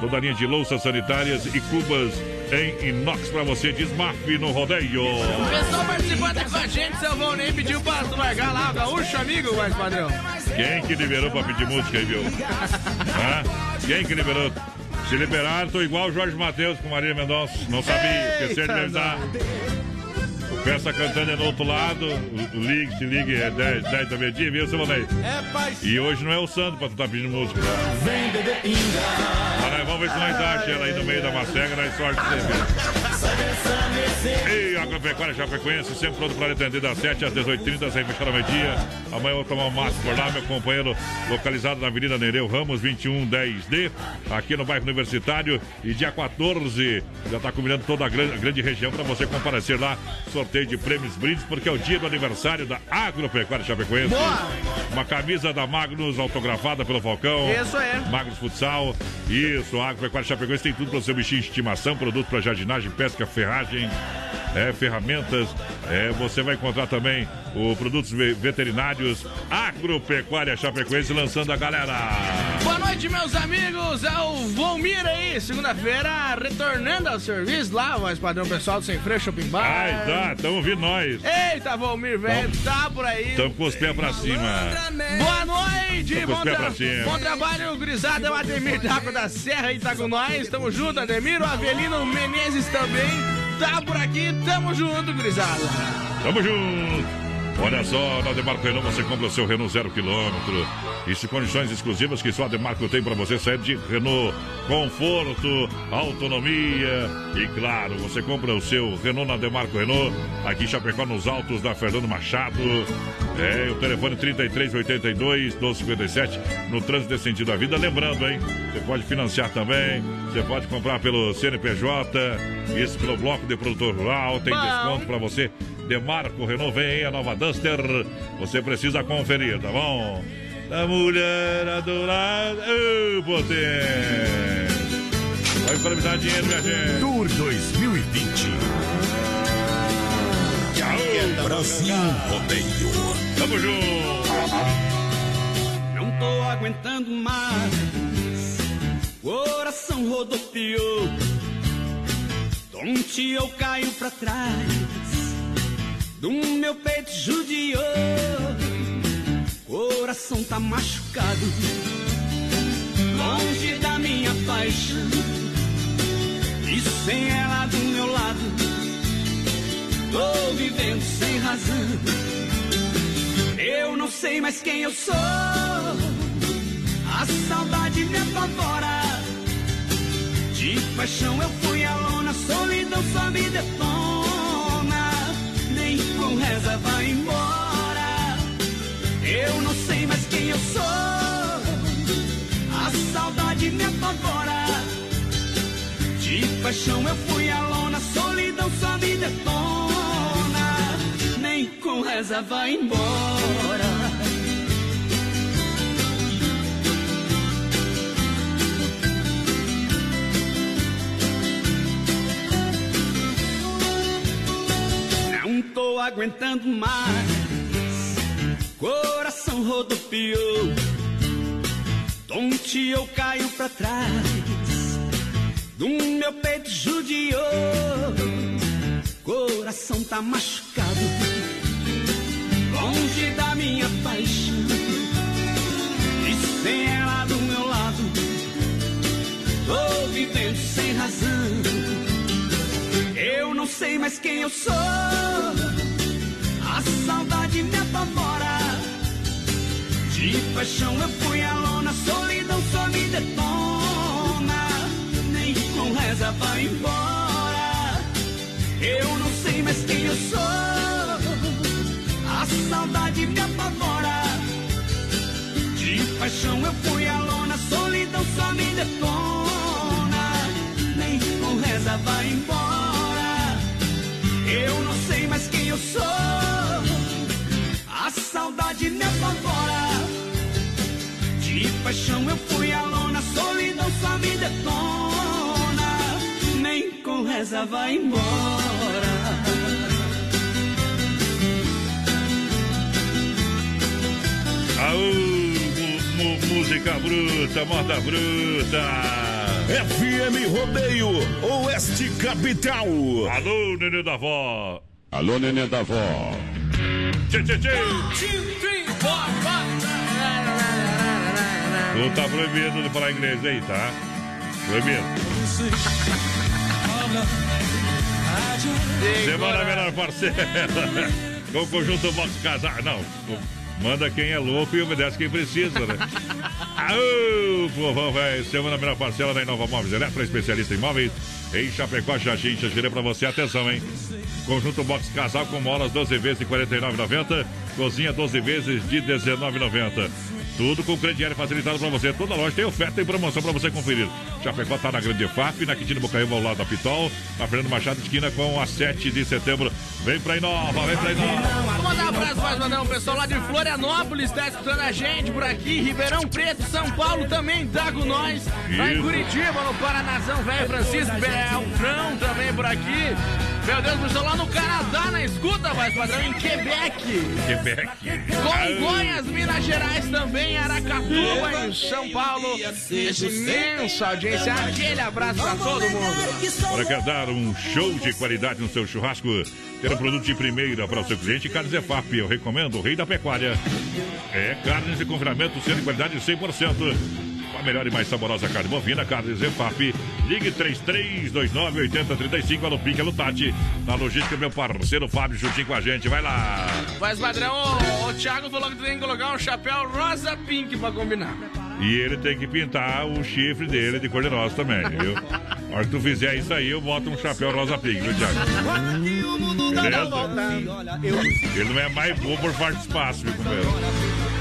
[SPEAKER 2] Toda a linha de louças sanitárias e cubas em inox para você. Desmarque no rodeio.
[SPEAKER 5] O pessoal participando aqui com a gente, seu Volney pediu pra largar lá o gaúcho, amigo, mais padrão.
[SPEAKER 2] Quem que liberou pra pedir música aí, viu? Quem que liberou? Se liberaram, tô igual o Jorge Matheus com Maria Mendonça. Não sabia, esqueci de avisar. Peça cantando é do outro lado. Ligue, se ligue, é 10, 10 da meia-dia, viu, seu?
[SPEAKER 9] É.
[SPEAKER 2] E hoje não é o santo pra tu tá pedindo música.
[SPEAKER 9] Vem, bebê Inga.
[SPEAKER 2] Mas nós vamos ver se nós achamos ela aí no meio da macega, nós sorte sempre. Ei, Agropecuária Chapecoense, sempre pronto para atender das 7 às 18h30, sem fechar ao meio-dia. Amanhã eu vou tomar um mate por lá, meu companheiro, localizado na Avenida Nereu Ramos, 2110D, aqui no bairro Universitário. E dia 14, já está combinando toda a grande, a grande região para você comparecer lá. Sorteio de prêmios brindes, porque é o dia do aniversário da Agropecuária Chapecoense.
[SPEAKER 5] Boa!
[SPEAKER 2] Uma camisa da Magnus autografada pelo Falcão.
[SPEAKER 5] Isso é.
[SPEAKER 2] Magnus Futsal. Isso, a Agropecuária Chapecoense tem tudo para o seu bichinho de estimação, produto para jardinagem, pesca, ferragem, é, ferramentas. É, você vai encontrar também o produtos ve- veterinários Agropecuária Chapecoense lançando a galera.
[SPEAKER 5] Boa noite, meus amigos. É o Volmir aí, segunda-feira, retornando ao serviço lá, mais padrão pessoal do Sem Freio Shopping Bar.
[SPEAKER 2] Ai, tá, tamo ouvindo nós.
[SPEAKER 5] Eita, Volmir, velho, tá por aí.
[SPEAKER 2] Tamo com os pés pra cima.
[SPEAKER 5] Boa noite,
[SPEAKER 2] os
[SPEAKER 5] bom, tra-
[SPEAKER 2] pra cima.
[SPEAKER 5] bom trabalho, gurizada. É o Ademir Daco da Serra aí tá com nós. Tamo junto, Ademir. O Avelino Menezes também tá por aqui. Tamo junto, gurizada.
[SPEAKER 2] Tamo junto. Olha só, na Demarco Renault você compra o seu Renault zero quilômetro. Isso condições exclusivas que só a Demarco tem para você sair de Renault. Conforto, autonomia e claro, você compra o seu Renault na Demarco Renault. Aqui em Chapecó, nos altos da Fernando Machado. É, o telefone 3382 1257 no trânsito desse sentido da vida. Lembrando, hein? Você pode financiar também. Você pode comprar pelo CNPJ. Isso pelo Bloco de Produtor Rural. Tem
[SPEAKER 5] Bom.
[SPEAKER 2] desconto para você. Demarco Renault vem a nova Duster. Você precisa conferir, tá bom? Da mulher adorada. Ô, potência! Vai economizar dinheiro, minha gente.
[SPEAKER 3] Tour 2020. Brasil Rodeio.
[SPEAKER 2] Tamo junto.
[SPEAKER 12] Não tô aguentando mais. Coração rodopiou. Tonte eu caio pra trás. Do meu peito judiou. Coração tá machucado. Longe da minha paixão. E sem ela do meu lado. Tô vivendo sem razão. Eu não sei mais quem eu sou. A saudade me apavora. De paixão eu fui a lona, solidão só me detona. Nem com reza vai embora. Eu não sei mais quem eu sou. A saudade me apavora. De paixão eu fui a lona, solidão só me detona. Nem com reza vai embora. Não tô aguentando mais. Coração rodopiou. Tonte eu caio pra trás. do meu peito judiou. Coração tá machucado, longe da minha paixão. E sem ela do meu lado, tô vivendo sem razão. Não sei mais quem eu sou, a saudade me apavora. De paixão eu fui a lona, solidão só me detona. Nem com reza vai embora. Eu não sei mais quem eu sou. A saudade me apavora. De paixão eu fui a lona, solidão só me detona. Nem com reza vai embora. Mais quem eu sou. A saudade me apavora. De paixão eu fui a lona, solidão só me detona. Nem com reza vai embora.
[SPEAKER 2] Mu- música bruta, moda bruta.
[SPEAKER 1] FM Rodeio, Oeste Capital.
[SPEAKER 2] Alô, nenê da vó.
[SPEAKER 1] Alô, nenê da vó.
[SPEAKER 2] Tchê, tchê, tchê. Tu tá proibido de falar inglês aí, tá? Proibido. Semana menor parcela. Com o conjunto Box Casar. Não, manda quem é louco e obedece quem precisa, né? Aô, povão, velho. Semana menor parcela da Inova Móveis Eletro, especialista em móveis. Em Chapecó, Xaxim, Xaxirê pra você. Atenção, hein? Conjunto Box Casal com molas 12 vezes de R$ 49,90. Cozinha 12 vezes de R$ 19,90. Tudo com crediário facilitado para você. Toda loja tem oferta e promoção para você conferir. Chapecó tá na Grande FAP, na Quintino Bocaiúva ao lado da Pitol, na Fernando Machado esquina com a 7 de setembro. Vem pra Inova, vem pra Inova.
[SPEAKER 5] Vamos mandar um abraço mais mandar um pessoal lá de Florianópolis, tá escutando a gente por aqui, Ribeirão Preto, São Paulo também tá com nós. Lá em. Curitiba, no Paranazão, velho Francisco Beltrão também por aqui. Meu Deus, pessoal lá no Canadá, na escuta, vai padrão, em Quebec.
[SPEAKER 2] Quebec.
[SPEAKER 5] Congonhas, Minas Gerais também, Aracatuba, em São Paulo. Essa imensa audiência. Aquele abraço pra todo mundo.
[SPEAKER 2] Para quer dar um show de qualidade no seu churrasco, ter um produto de primeira para o seu cliente, Carnes EFAP, eu recomendo, o rei da pecuária. É carnes de confinamento, sendo de qualidade 100%. Com a melhor e mais saborosa carne bovina, Carnes EFAP. Ligue 3329-8035, alô Pique, alô Tati. Na logística, meu parceiro Fábio juntinho com a gente, vai lá.
[SPEAKER 5] Mas, padrão, o, o Thiago falou que tu tem que colocar um chapéu rosa pink pra combinar.
[SPEAKER 2] E ele tem que pintar o chifre dele de cor de rosa também, viu? Na hora que tu fizer isso aí, eu boto um chapéu rosa pink, viu, Thiago? Beleza? Ele não é mais bom por falta de espaço, viu, companheiro?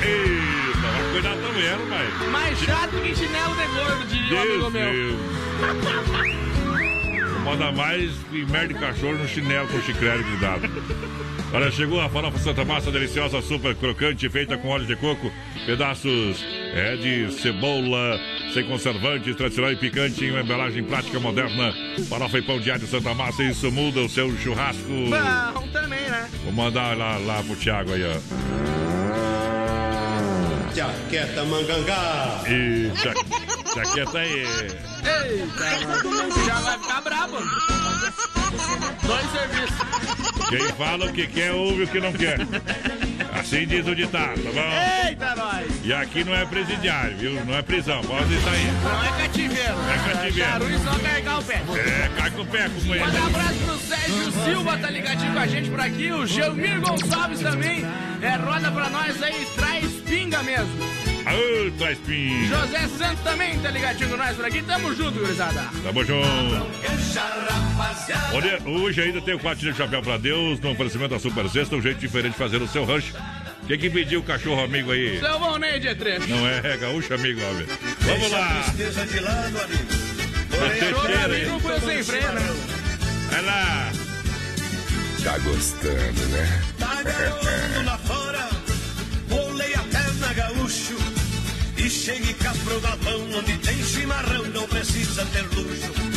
[SPEAKER 2] Eita, vai cuidar também, né, pai?
[SPEAKER 5] Mais chato que chinelo de gordo, diria um amigo
[SPEAKER 2] Deus
[SPEAKER 5] meu.
[SPEAKER 2] Manda mais e merda de cachorro no chinelo com chiclete grudado. Olha, chegou a farofa Santa Massa deliciosa, super crocante, feita com óleo de coco, pedaços é de cebola, sem conservantes, tradicional e picante, em uma embalagem prática moderna. Farofa e pão de alho Santa Massa, isso muda o seu churrasco.
[SPEAKER 5] Bom também, né?
[SPEAKER 2] Vou mandar lá, lá pro Thiago aí, ó.
[SPEAKER 17] Jaqueta mangangá.
[SPEAKER 2] E ja, jaqueta aí.
[SPEAKER 5] Eita, já vai ficar brabo. Dois serviços.
[SPEAKER 2] Quem fala o que quer, ouve o que não quer. Assim diz o ditado, tá bom?
[SPEAKER 5] Eita, nós.
[SPEAKER 2] E aqui não é presidiário, viu? Não é prisão, pode sair.
[SPEAKER 5] Não é cativeiro.
[SPEAKER 2] É cativeiro.
[SPEAKER 5] Charu e só carregar o pé.
[SPEAKER 2] É, cai com o pé, companheiro.
[SPEAKER 5] Manda um abraço pro Sérgio Silva, tá ligadinho com a gente por aqui. O Gelmir Gonçalves também. É, roda pra nós aí, traz pinga mesmo.
[SPEAKER 2] Aô, traz pin.
[SPEAKER 5] José Santos também tá ligadinho com nós por aqui. Tamo junto, gurizada.
[SPEAKER 2] Tamo junto. Olha, hoje ainda tem o quartinho de chapéu pra Deus, no oferecimento da Super Sexta, um jeito diferente de fazer o seu rancho. Quem que pediu o cachorro amigo aí?
[SPEAKER 5] Seu Valnei de trecho.
[SPEAKER 2] Não é, gaúcho amigo, homem. Vamos lá.
[SPEAKER 17] Tristeza de lado, amigo.
[SPEAKER 5] Choro amigo foi sem freio, né?
[SPEAKER 2] Vai lá.
[SPEAKER 18] Tá gostando, né?
[SPEAKER 17] Tá garoto fora, chegue cá pro galpão onde tem chimarrão, não precisa ter luxo.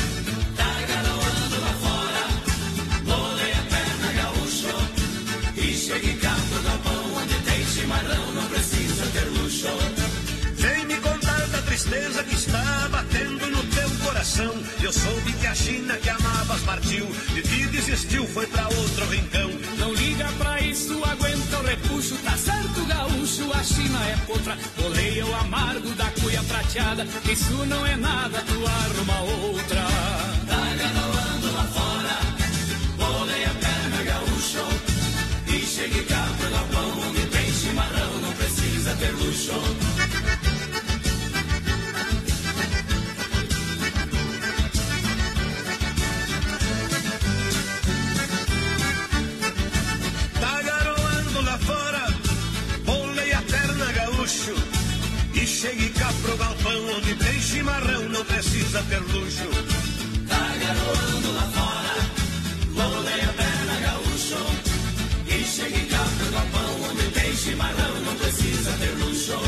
[SPEAKER 17] Coração.
[SPEAKER 19] Eu soube que a China que amavas partiu. De ti desistiu, foi pra outro rincão.
[SPEAKER 20] Não liga pra isso, aguenta o repuxo. Tá certo, gaúcho, a China é potra. Boleia o amargo da cuia prateada. Isso não é nada, tu arruma outra.
[SPEAKER 21] Tá garoando lá fora, bolei a perna, gaúcho. E chegue cá pro galpão, onde tem chimarrão, não precisa ter luxo.
[SPEAKER 19] Chimarrão, não precisa ter luxo.
[SPEAKER 21] Tá garoando lá fora, bolei a perna, gaúcho. E chegue cá pro galpão, onde tem chimarrão, não precisa ter luxo.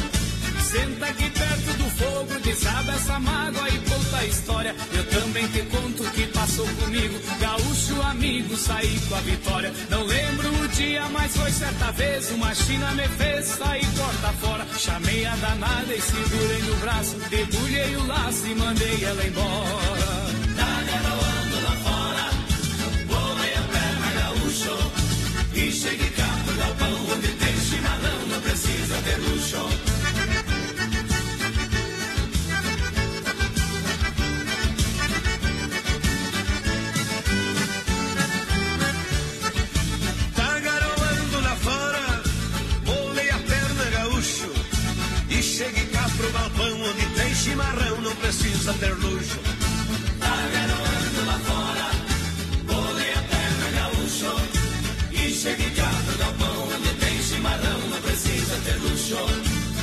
[SPEAKER 20] Senta aqui perto do fogo, desaba essa mágoa e conta a história. Eu também te conto o que passou comigo. Gaúcho amigo, saí com a vitória. Não lembro o dia, mas foi certa vez. Uma China me fez sair porta fora. Chamei a danada e segurei no braço. Debulhei o laço e mandei ela embora.
[SPEAKER 21] Tá lá fora, bolei a perna, gaúcho. E chegue cá pro galpão, onde tem chimarrão, não precisa ter luxo.
[SPEAKER 19] Luxo.
[SPEAKER 21] Tá garoando lá fora, bolei a perna, gaúcho. E chegue cá pro galpão, onde tem chimarrão, não precisa ter luxo.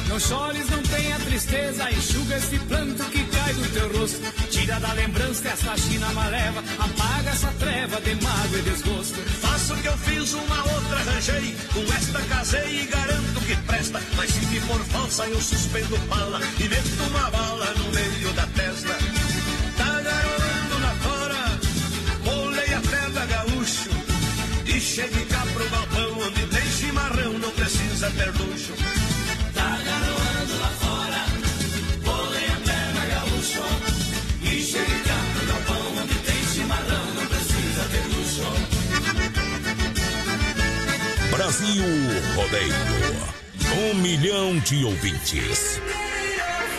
[SPEAKER 20] Não chores, não tenha tristeza, enxuga esse planto que cai do teu rosto. Tira da lembrança essa china maleva, apaga essa treva de mágoa e desgosto.
[SPEAKER 19] Faço o que eu fiz, uma outra arranjei. Com esta casei e garanto que presta. Mas se me for falsa, eu suspendo bala e meto uma bala no meio da testa. Tá garoando lá fora, bolei a pedra gaúcho. E chegue cá pro galpão, onde tem chimarrão, não precisa ter luxo.
[SPEAKER 1] Brasil Rodeio. Um milhão de ouvintes.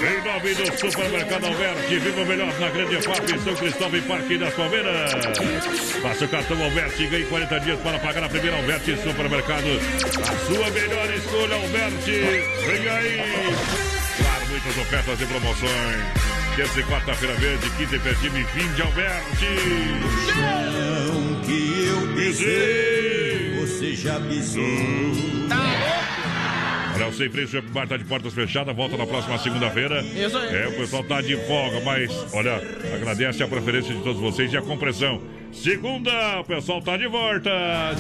[SPEAKER 2] Em nome do Supermercado Alberti, viva o melhor na Grande FAP, São Cristóvão e Parque das Palmeiras. Faça o cartão Alberti e ganhe 40 dias para pagar a primeira Alberti Supermercado. A sua melhor escolha, Alberti. Vem aí. Claro, muitas ofertas e promoções. Terça e quarta-feira verde, quinta e e fim de Alberti.
[SPEAKER 7] Chão que eu pisei, você já pisou.
[SPEAKER 2] Olha, o Sem Freio Shop Bar tá de portas fechadas, volta na próxima segunda-feira.
[SPEAKER 5] Isso aí.
[SPEAKER 2] É, o pessoal tá de folga, mas, olha, agradece a preferência de todos vocês e a compreensão. Segunda, o pessoal tá de volta,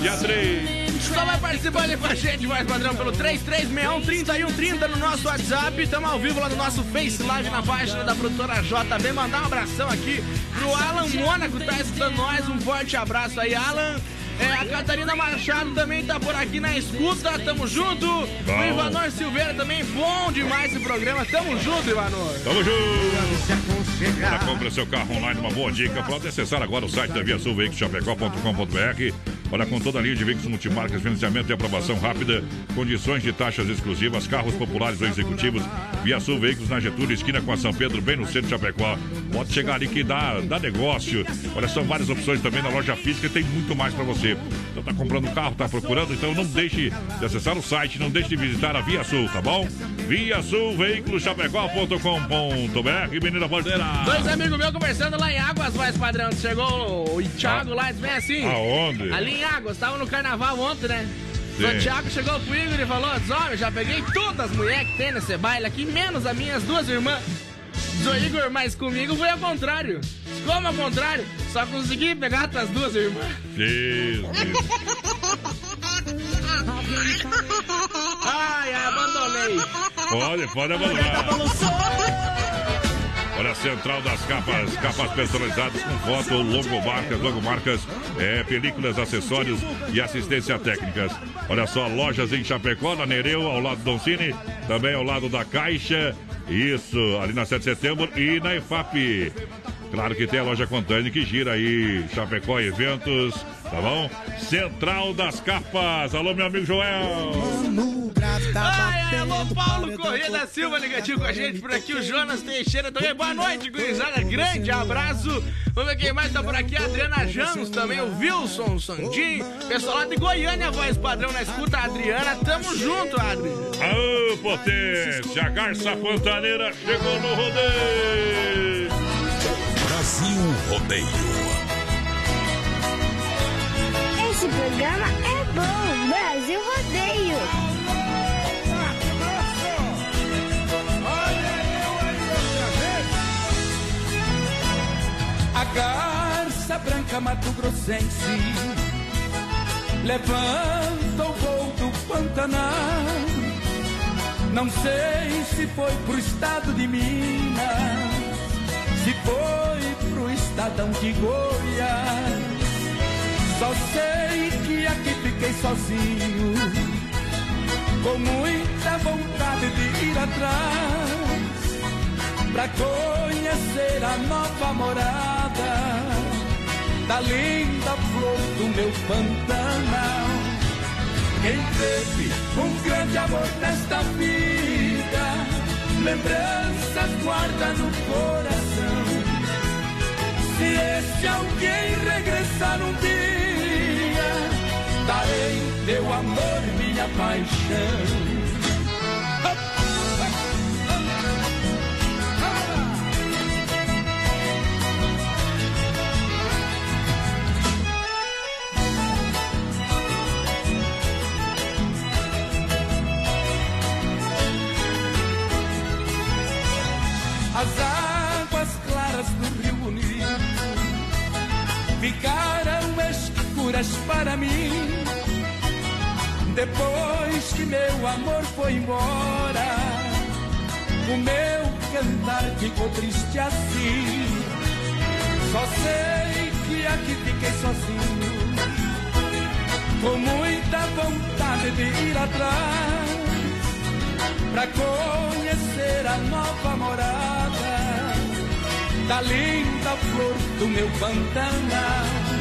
[SPEAKER 2] dia 3.
[SPEAKER 5] Só vai participando aí com a gente, mais padrão, pelo 3361-3130 no nosso WhatsApp. Estamos ao vivo lá no nosso Face Live na página da produtora JB. Mandar um abração aqui pro Alan Mônaco, tá escutando nós. Um forte abraço aí, Alan. É, a Catarina Machado também tá por aqui na escuta, tamo junto. O Ivanor Silveira também, bom demais esse programa. Tamo junto, Ivanor.
[SPEAKER 2] Tamo junto. Para compra seu carro online, uma boa dica. Pode acessar agora o site da Via Sul Chapecó.com.br. Olha, com toda a linha de veículos multimarcas, financiamento e aprovação rápida, condições de taxas exclusivas, carros populares ou executivos. Via Sul Veículos na Getúlio, esquina com a São Pedro, bem no centro de Chapecó. Pode chegar ali que dá, dá negócio. Olha, são várias opções também na loja física e tem muito mais para você. Então tá comprando carro, tá procurando, então não deixe de acessar o site, não deixe de visitar a Via Sul, tá bom? Via Sul Veículos Chapecó.com.br, Menina Porteira.
[SPEAKER 5] Dois amigos meus conversando lá em Águas, mais padrão. Chegou o Thiago lá e disse bem assim.
[SPEAKER 2] Aonde?
[SPEAKER 5] Ali em Águas, tava no carnaval ontem, né?
[SPEAKER 2] Sim.
[SPEAKER 5] O Thiago chegou pro Igor e falou: Homem, já peguei todas as mulheres que tem nesse baile aqui, menos as minhas duas irmãs. Diz o Igor, mas comigo foi ao contrário. Como ao contrário? Só consegui pegar tuas duas irmãs.
[SPEAKER 2] Isso,
[SPEAKER 5] Ai, abandonei.
[SPEAKER 2] Pode, pode abandonar. Olha a central das capas, capas personalizadas com foto, logomarcas, logomarcas, é, películas, acessórios e assistência técnicas. Olha só, lojas em Chapecó, na Nereu, ao lado do Doncini, também ao lado da Caixa. Isso, ali na 7 de setembro e na EFAP. Claro que tem a loja Contane que gira aí, Chapecó Eventos, tá bom? Central das Capas. Alô, meu amigo Joel.
[SPEAKER 5] Ai, ai, alô, Paulo Corrêa da Silva ligativo com a gente por aqui, o Jonas Teixeira também. Boa noite, gurizada. Grande abraço. Vamos ver quem mais tá por aqui. A Adriana Jamos também, o Wilson Sandin. Pessoal lá de Goiânia, voz padrão na escuta. A Adriana, tamo junto, Adri.
[SPEAKER 2] Aô, potência! A garça pantaneira chegou no rodeio!
[SPEAKER 1] Brasil Rodeio.
[SPEAKER 22] Esse programa é bom. Brasil Rodeio.
[SPEAKER 20] A garça branca Mato Grossense levanta o voo do Pantanal. Não sei se foi pro estado de Minas, se foi pro estadão de Goiás. Só sei que aqui fiquei sozinho, com muita vontade de ir atrás pra conhecer a nova morada da linda flor do meu Pantanal. Quem teve um grande amor nesta vida, lembranças guarda no coração. Se esse alguém regressar um dia, darei meu amor, minha paixão. Escuras para mim. Depois que meu amor foi embora, o meu cantar ficou triste assim. Só sei que aqui fiquei sozinho, com muita vontade de ir atrás pra conhecer a nova morada da linda flor do meu Pantanal.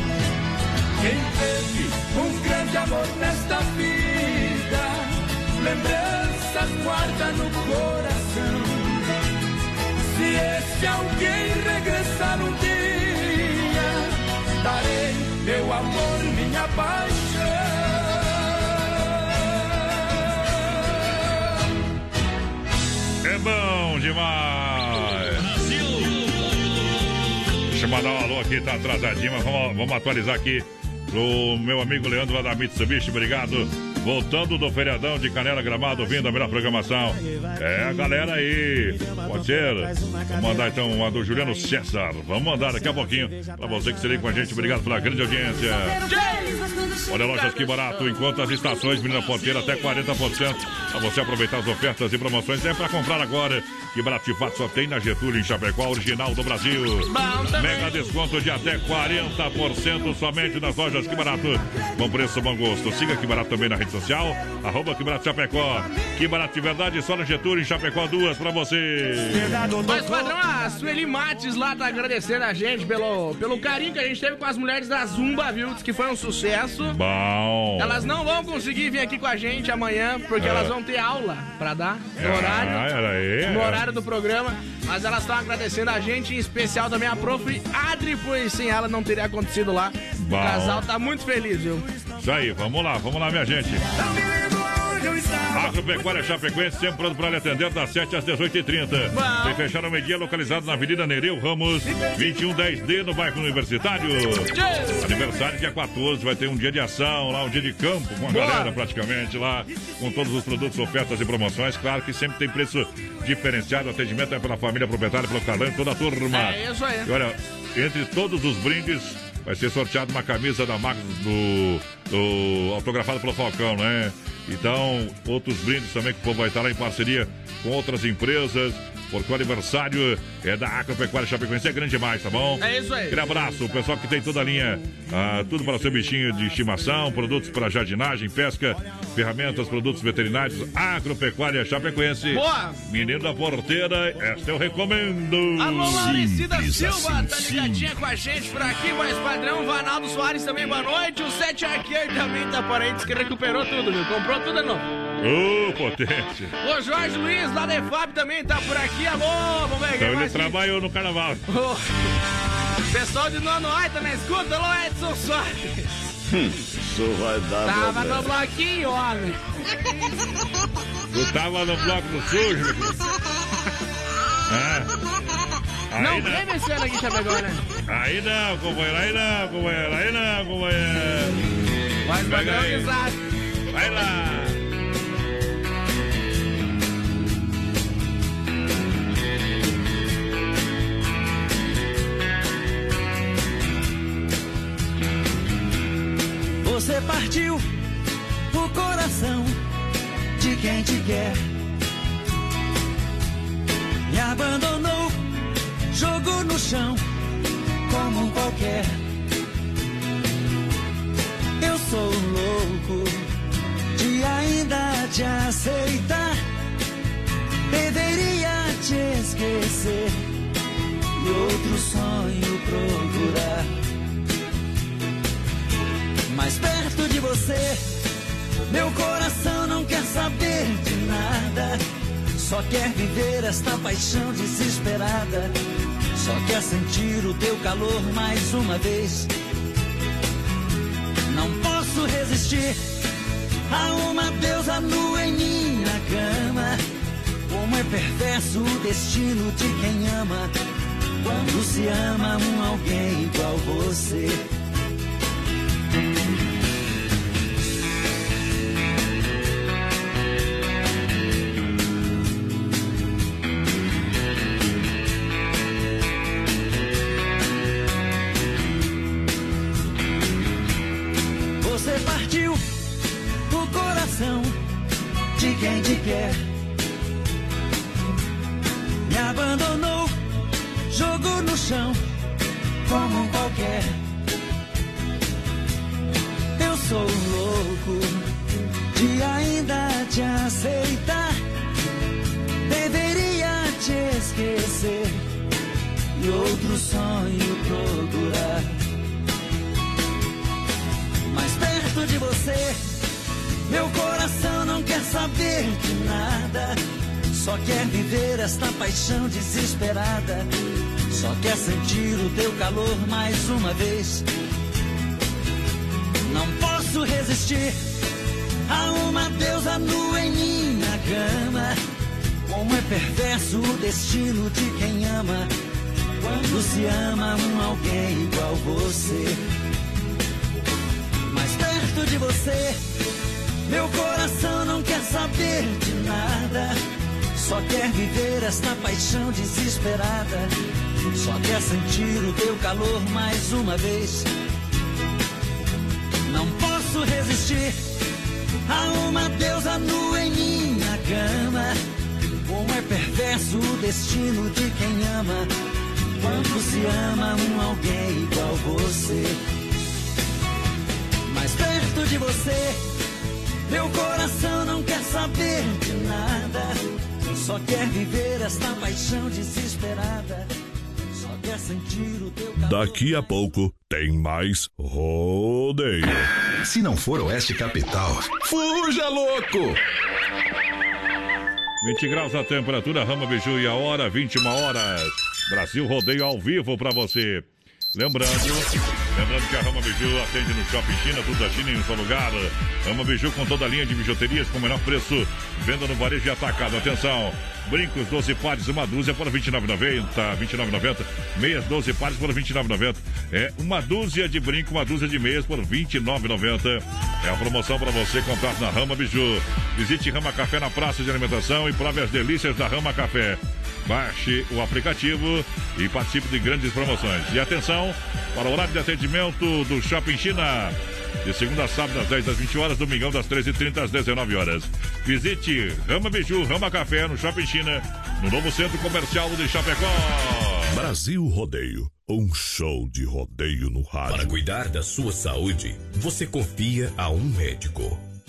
[SPEAKER 20] Quem teve um grande amor nesta vida, lembranças guarda no coração. Se esse alguém regressar um dia, darei meu amor, minha paixão.
[SPEAKER 2] É bom demais! Deixa eu mandar um alô aqui, tá atrasadinho, mas vamos, vamos atualizar aqui pro meu amigo Leandro lá da Mitsubishi, obrigado. Voltando do feriadão de Canela Gramado, vindo a melhor programação. É, a galera aí, pode ser. Vamos mandar então uma do Juliano César. Vamos mandar daqui a pouquinho pra você que se com a gente. Obrigado pela grande audiência. Olha, lojas que barato, enquanto as estações Menina Ponteira até 40%. Pra você aproveitar as ofertas e promoções, é pra comprar agora. Que barato de fato só tem na Getúlio, em Chapecó, original do Brasil. Mega desconto de até 40% somente nas lojas que barato. Bom preço, bom gosto. Siga que barato também na rede social. Arroba que barato Chapecó. Que barato de verdade, só na Getúlio, em Chapecó, duas pra você.
[SPEAKER 5] Mas, padrão, a Sueli Mates lá tá agradecendo a gente pelo, pelo carinho que a gente teve com as mulheres da Zumba, viu? Diz que foi um sucesso.
[SPEAKER 2] Bom.
[SPEAKER 5] Elas não vão conseguir vir aqui com a gente amanhã, porque
[SPEAKER 2] É.
[SPEAKER 5] elas vão ter aula pra dar no
[SPEAKER 2] Ah,
[SPEAKER 5] horário.
[SPEAKER 2] aí,
[SPEAKER 5] no
[SPEAKER 2] é.
[SPEAKER 5] horário do programa. Mas elas estão agradecendo a gente, em especial também a prof. Adri, pois sem ela não teria acontecido lá. O
[SPEAKER 2] Bom.
[SPEAKER 5] casal tá muito feliz, viu?
[SPEAKER 2] Isso aí, vamos lá, vamos lá, minha gente. Agropecuária Chapecoense, sempre pronto para lhe atender das 7 às 18h30. Sem fechar o meio-dia, localizado na Avenida Nereu Ramos, 2110D, no bairro Universitário. Aniversário dia 14, vai ter um dia de ação lá, um dia de campo com a galera praticamente lá, com todos os produtos, ofertas e promoções. Claro que sempre tem preço diferenciado, atendimento é pela família proprietária, pelo Carlão e toda a turma.
[SPEAKER 5] É isso aí.
[SPEAKER 2] E olha, entre todos os brindes, vai ser sorteado uma camisa da marca do, do autografado pelo Falcão, né? Então, outros brindes também que o povo vai estar lá em parceria com outras empresas. Porque o aniversário é da Agropecuária Chapecoense. É grande demais, tá bom?
[SPEAKER 5] É isso aí.
[SPEAKER 2] Aquele abraço, o pessoal que tem toda a linha, ah, tudo para seu bichinho de estimação, produtos para jardinagem, pesca, ferramentas, produtos veterinários, Agropecuária Chapecoense.
[SPEAKER 5] Boa!
[SPEAKER 2] Menino da porteira, esta eu recomendo.
[SPEAKER 5] Alô, Laricida
[SPEAKER 2] Simples
[SPEAKER 5] Silva,
[SPEAKER 2] assim,
[SPEAKER 5] tá ligadinha com a gente por aqui, mais padrão. Vanaldo Soares também, boa noite. O Sete Arqueiro também tá por aí, diz que recuperou tudo, viu? Comprou tudo de novo.
[SPEAKER 2] Ô, potência.
[SPEAKER 5] O Jorge Luiz, lá da EFAB, também tá por aqui. Alô, vamos ver
[SPEAKER 2] Então ele
[SPEAKER 5] mais.
[SPEAKER 2] trabalhou no carnaval.
[SPEAKER 5] Ô, Pessoal de Nono Ai, tá na escuta? Alô, Edson Soares.
[SPEAKER 7] Isso vai dar
[SPEAKER 5] Tava no bloquinho, homem.
[SPEAKER 2] Tu tava no bloco do sujo, meu filho. Aí
[SPEAKER 5] Não teve esse ano aqui Chapecó, né?
[SPEAKER 2] Aí não, companheiro, aí não, companheiro, aí não, companheiro.
[SPEAKER 5] Mas
[SPEAKER 2] Pega aí. Vai lá.
[SPEAKER 12] Você partiu o coração de quem te quer. Me abandonou, jogou no chão como um qualquer. Eu sou louco de ainda te aceitar. Deveria te esquecer e outro sonho procurar. Mais perto de você, meu coração não quer saber de nada. Só quer viver esta paixão desesperada. Só quer sentir o teu calor mais uma vez. Não posso resistir a uma deusa nua em minha cama. Como é perverso o destino de quem ama. Quando se ama um alguém igual você. Uma vez. Não posso resistir a uma deusa nua em minha cama. Como é perverso o destino de quem ama. Quando se ama um alguém igual você. Mais perto de você, meu coração não quer saber de nada. Só quer viver esta paixão desesperada.
[SPEAKER 1] Daqui a pouco tem mais rodeio.
[SPEAKER 3] Se não for Oeste Capital, fuja louco!
[SPEAKER 2] 20 graus a temperatura, Rama Biju e a hora, 21 horas. Brasil Rodeio ao vivo pra você. Lembrando, lembrando que a Rama Biju atende no Shopping China, tudo da China em um só lugar. Rama Biju com toda a linha de bijuterias com o menor preço. Venda no varejo e atacado. Atenção, brincos 12 pares, uma dúzia por R$ 29,90. 29,90. Meias 12 pares por R$ 29,90. É uma dúzia de brinco, uma dúzia de meias por R$ 29,90. É a promoção para você comprar na Rama Biju. Visite Rama Café na Praça de Alimentação e prove as delícias da Rama Café. Baixe o aplicativo e participe de grandes promoções. E atenção para o horário de atendimento do Shopping China. De segunda a sábado, das 10 às 20 horas, domingão, das 13h30 às 19 horas. Visite Rama Biju, Rama Café, no Shopping China,
[SPEAKER 15] no novo centro comercial de Chapecó.
[SPEAKER 1] Brasil Rodeio, um show de rodeio no rádio.
[SPEAKER 23] Para cuidar da sua saúde, você confia a um médico.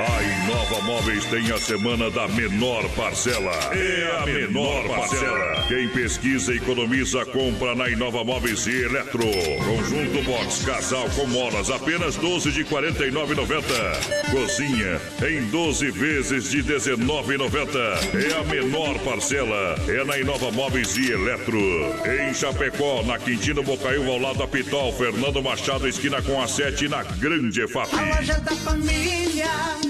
[SPEAKER 15] A Inova Móveis tem a semana da menor parcela. É a menor parcela. Quem pesquisa e economiza, compra na Inova Móveis e Eletro. Conjunto Box Casal com molas, apenas 12 de 49,90. Cozinha em 12 vezes de 19,90. É a menor parcela. É na Inova Móveis e Eletro. Em Chapecó, na Quintino Bocaiúva, ao lado da Pitol, Fernando Machado, esquina com a 7 na Grande EFAP.
[SPEAKER 7] A loja da família.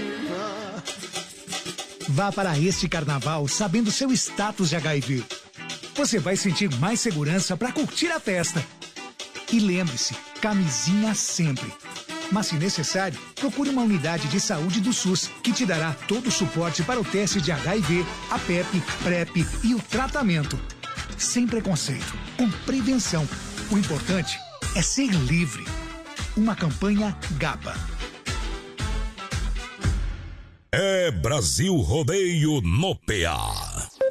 [SPEAKER 24] Vá para este carnaval sabendo seu status de HIV. Você vai sentir mais segurança para curtir a festa. E lembre-se, camisinha sempre. Mas se necessário, procure uma unidade de saúde do SUS que te dará todo o suporte para o teste de HIV, a PEP, PrEP e o tratamento. Sem preconceito, com prevenção. O importante é ser livre. Uma campanha GABA.
[SPEAKER 1] É Brasil Rodeio no PA.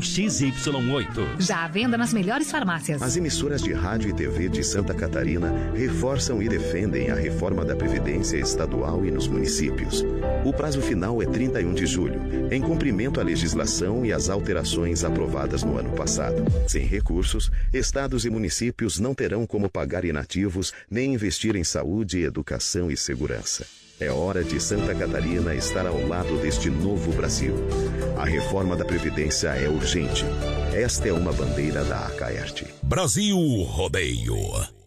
[SPEAKER 25] XY8.
[SPEAKER 13] Já à venda nas melhores farmácias.
[SPEAKER 26] As emissoras de rádio e TV de Santa Catarina reforçam e defendem a reforma da Previdência estadual e nos municípios. O prazo final é 31 de julho, em cumprimento à legislação e às alterações aprovadas no ano passado. Sem recursos, estados e municípios não terão como pagar inativos nem investir em saúde, educação e segurança. É hora de Santa Catarina estar ao lado deste novo Brasil. A reforma da Previdência é urgente. Esta é uma bandeira da Acaerte.
[SPEAKER 1] Brasil Rodeio.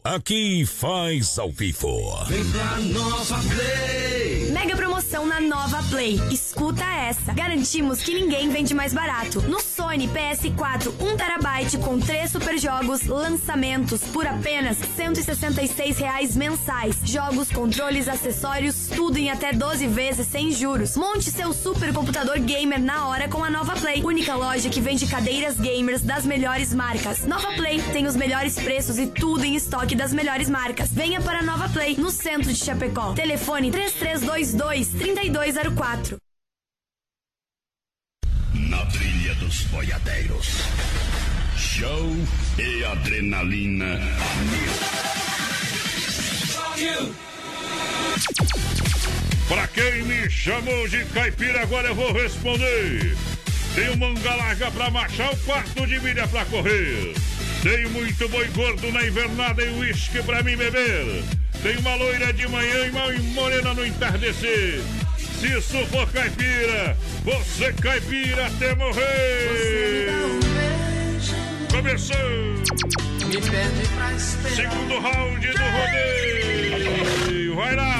[SPEAKER 1] Aqui faz ao vivo.
[SPEAKER 7] Vem pra Nova Play.
[SPEAKER 27] Mega promoção na Nova Play. Escuta essa. Garantimos que ninguém vende mais barato. No Sony PS4 1TB com 3 super jogos, lançamentos por apenas 166 reais mensais. Jogos, controles, acessórios, tudo em até 12 vezes sem juros. Monte seu super computador gamer na hora com a Nova Play. Única loja que vende cadeiras gamers das melhores marcas. Nova Play tem os melhores preços e tudo em estoque das melhores marcas. Venha para a Nova Play, no centro de Chapecó. Telefone 3322 3204.
[SPEAKER 4] Dia dos Boiadeiros. Show e adrenalina.
[SPEAKER 2] Pra quem me chamou de caipira, agora eu vou responder. Tenho manga larga pra marchar, o quarto de milha pra correr. Tenho muito boi gordo na invernada e uísque pra mim beber. Tenho uma loira de manhã e morena no entardecer. Se isso for caipira, você caipira até morrer. Começou!
[SPEAKER 9] Me pede pra esperar.
[SPEAKER 2] Segundo round do rodeio. Vai lá!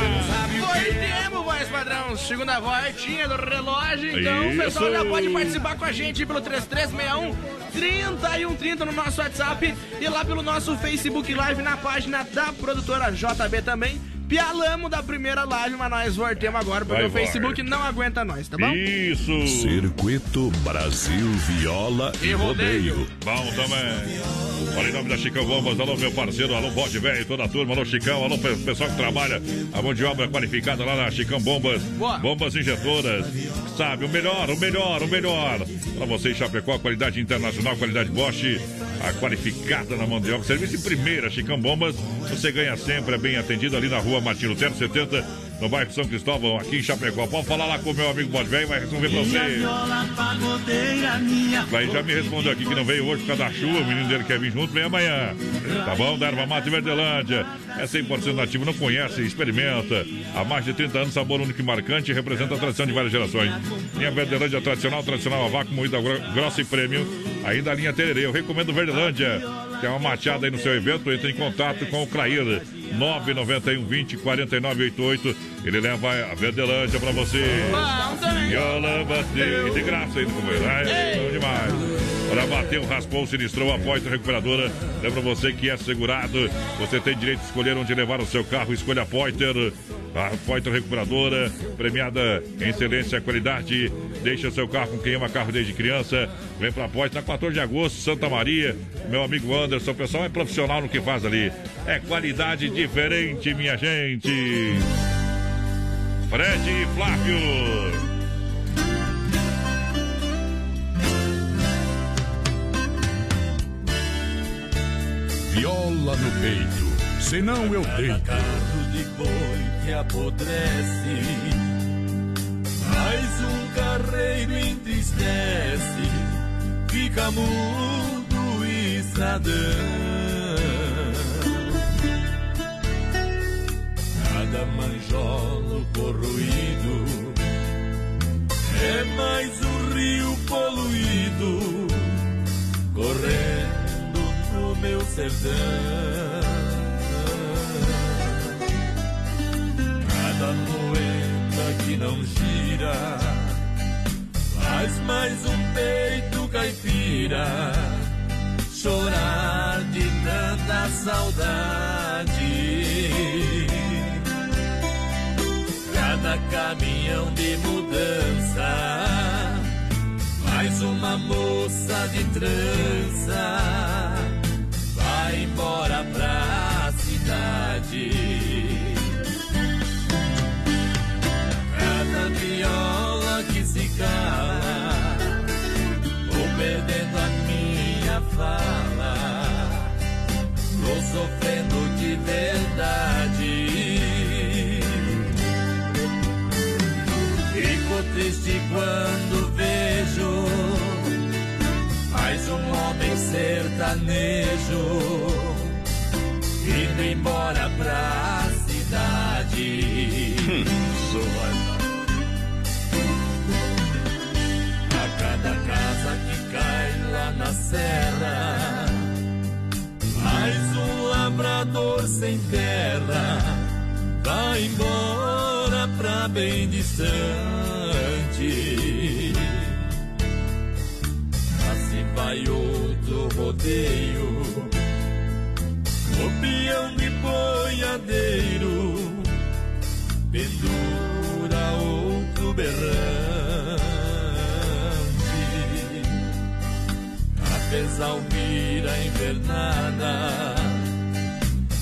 [SPEAKER 5] Foi tempo, voz padrão. Segunda voltinha do relógio. Então, o pessoal já pode participar com a gente pelo 3361 3130 no nosso WhatsApp e lá pelo nosso Facebook Live na página da produtora JB também. Pialamo da primeira live, mas nós voltemos agora porque
[SPEAKER 11] Vai,
[SPEAKER 5] o Facebook não aguenta nós, tá bom?
[SPEAKER 2] Isso!
[SPEAKER 11] Circuito Brasil Viola e,
[SPEAKER 2] E rodeio.
[SPEAKER 11] rodeio.
[SPEAKER 2] Bom também. Olha em nome da Chicão Bombas, alô meu parceiro, alô Bode Velho, toda a turma, alô Chicão, alô pe- pessoal que trabalha, a mão de obra qualificada lá na Chicão Bombas, bombas injetoras, sabe, o melhor, o melhor, o melhor. Pra você em Chapecó, qualidade internacional, qualidade Bosch, a qualificada na mão de obra, serviço em primeira, Chicão Bombas, você ganha sempre, é bem atendido ali na rua Martin Lutero 70, no bairro São Cristóvão, aqui em Chapecó. Pode falar lá com o meu amigo Bode Velho, vai resolver pra você. Aí já me respondeu aqui que não veio hoje por causa da chuva, o menino dele quer vir junto, vem amanhã. Tá bom? Da Erva Mata e Verdelândia. É 100% nativo, não conhece, experimenta. Há mais de 30 anos, sabor único e marcante, representa a tradição de várias gerações. Linha Verdelândia tradicional, tradicional a vácuo, moída gro- grossa e prêmio. Ainda a linha Tererê. Eu recomendo Verdelândia. Tem uma mateada aí no seu evento, entre em contato com o Clair. 991 20 4988. Ele leva a Verdelândia pra você. Viola bateu. De graça ainda com ele. Ai, bom demais. Para bater, raspou, sinistrou, a Poitra Recuperadora. Lembra você que é segurado. Você tem direito de escolher onde levar o seu carro. Escolha a Poiter. A Poiter Recuperadora, premiada em excelência e qualidade. Deixa seu carro com quem ama carro desde criança. Vem pra Poiter, na 14 de agosto, Santa Maria. Meu amigo Anderson, o pessoal é profissional no que faz ali. É qualidade diferente, minha gente. Fred Flávio.
[SPEAKER 11] Viola no peito, senão eu deito.
[SPEAKER 9] carro de boi que apodrece. Mais um carreiro entristece, fica mudo o estradão. Cada manjolo corroído é mais um rio poluído correndo meu sertão. Cada moeda que não gira faz mais um peito caipira chorar de tanta saudade. Cada caminhão de mudança mais uma moça de trança vai embora pra cidade. Cada viola que se cala, vou perdendo a minha fala, vou sofrendo de verdade. Fico triste quando serra, mais um lavrador sem terra. Vai embora pra bem distante. Assim vai outro rodeio, o peão de boiadeiro, A Alvira invernada,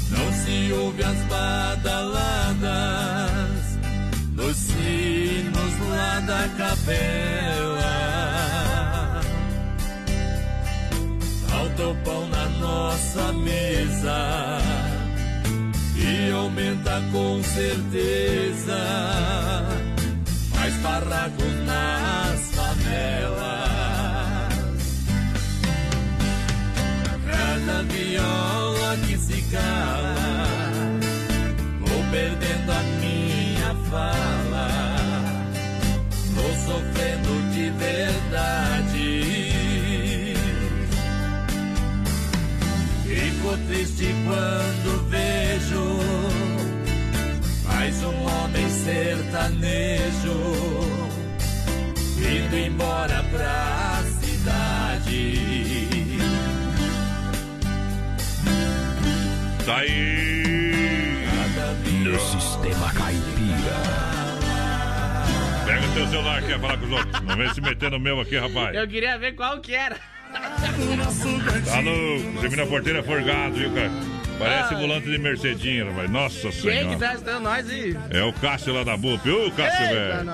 [SPEAKER 9] não se ouve as badaladas nos sinos lá da capela. falta o pão na nossa mesa e aumenta com certeza mais barracos nas favelas. Cada viola que se cala, vou perdendo a minha fala, vou sofrendo de verdade. Fico triste quando vejo mais um homem sertanejo indo embora pra
[SPEAKER 2] Tá aí.
[SPEAKER 3] No sistema caipira.
[SPEAKER 2] Pega o teu celular, quer falar com os outros. Não vem se meter no meu aqui, rapaz.
[SPEAKER 5] Eu queria ver qual que era.
[SPEAKER 2] Tá no. Termina a porteira forgado, viu, cara? Parece
[SPEAKER 5] Ah.
[SPEAKER 2] volante de Mercedinha, rapaz. Nossa
[SPEAKER 5] Quem que
[SPEAKER 2] senhora.
[SPEAKER 5] tá estando nós aí?
[SPEAKER 2] É o Cássio lá da BUP. Ô, Cássio, velho.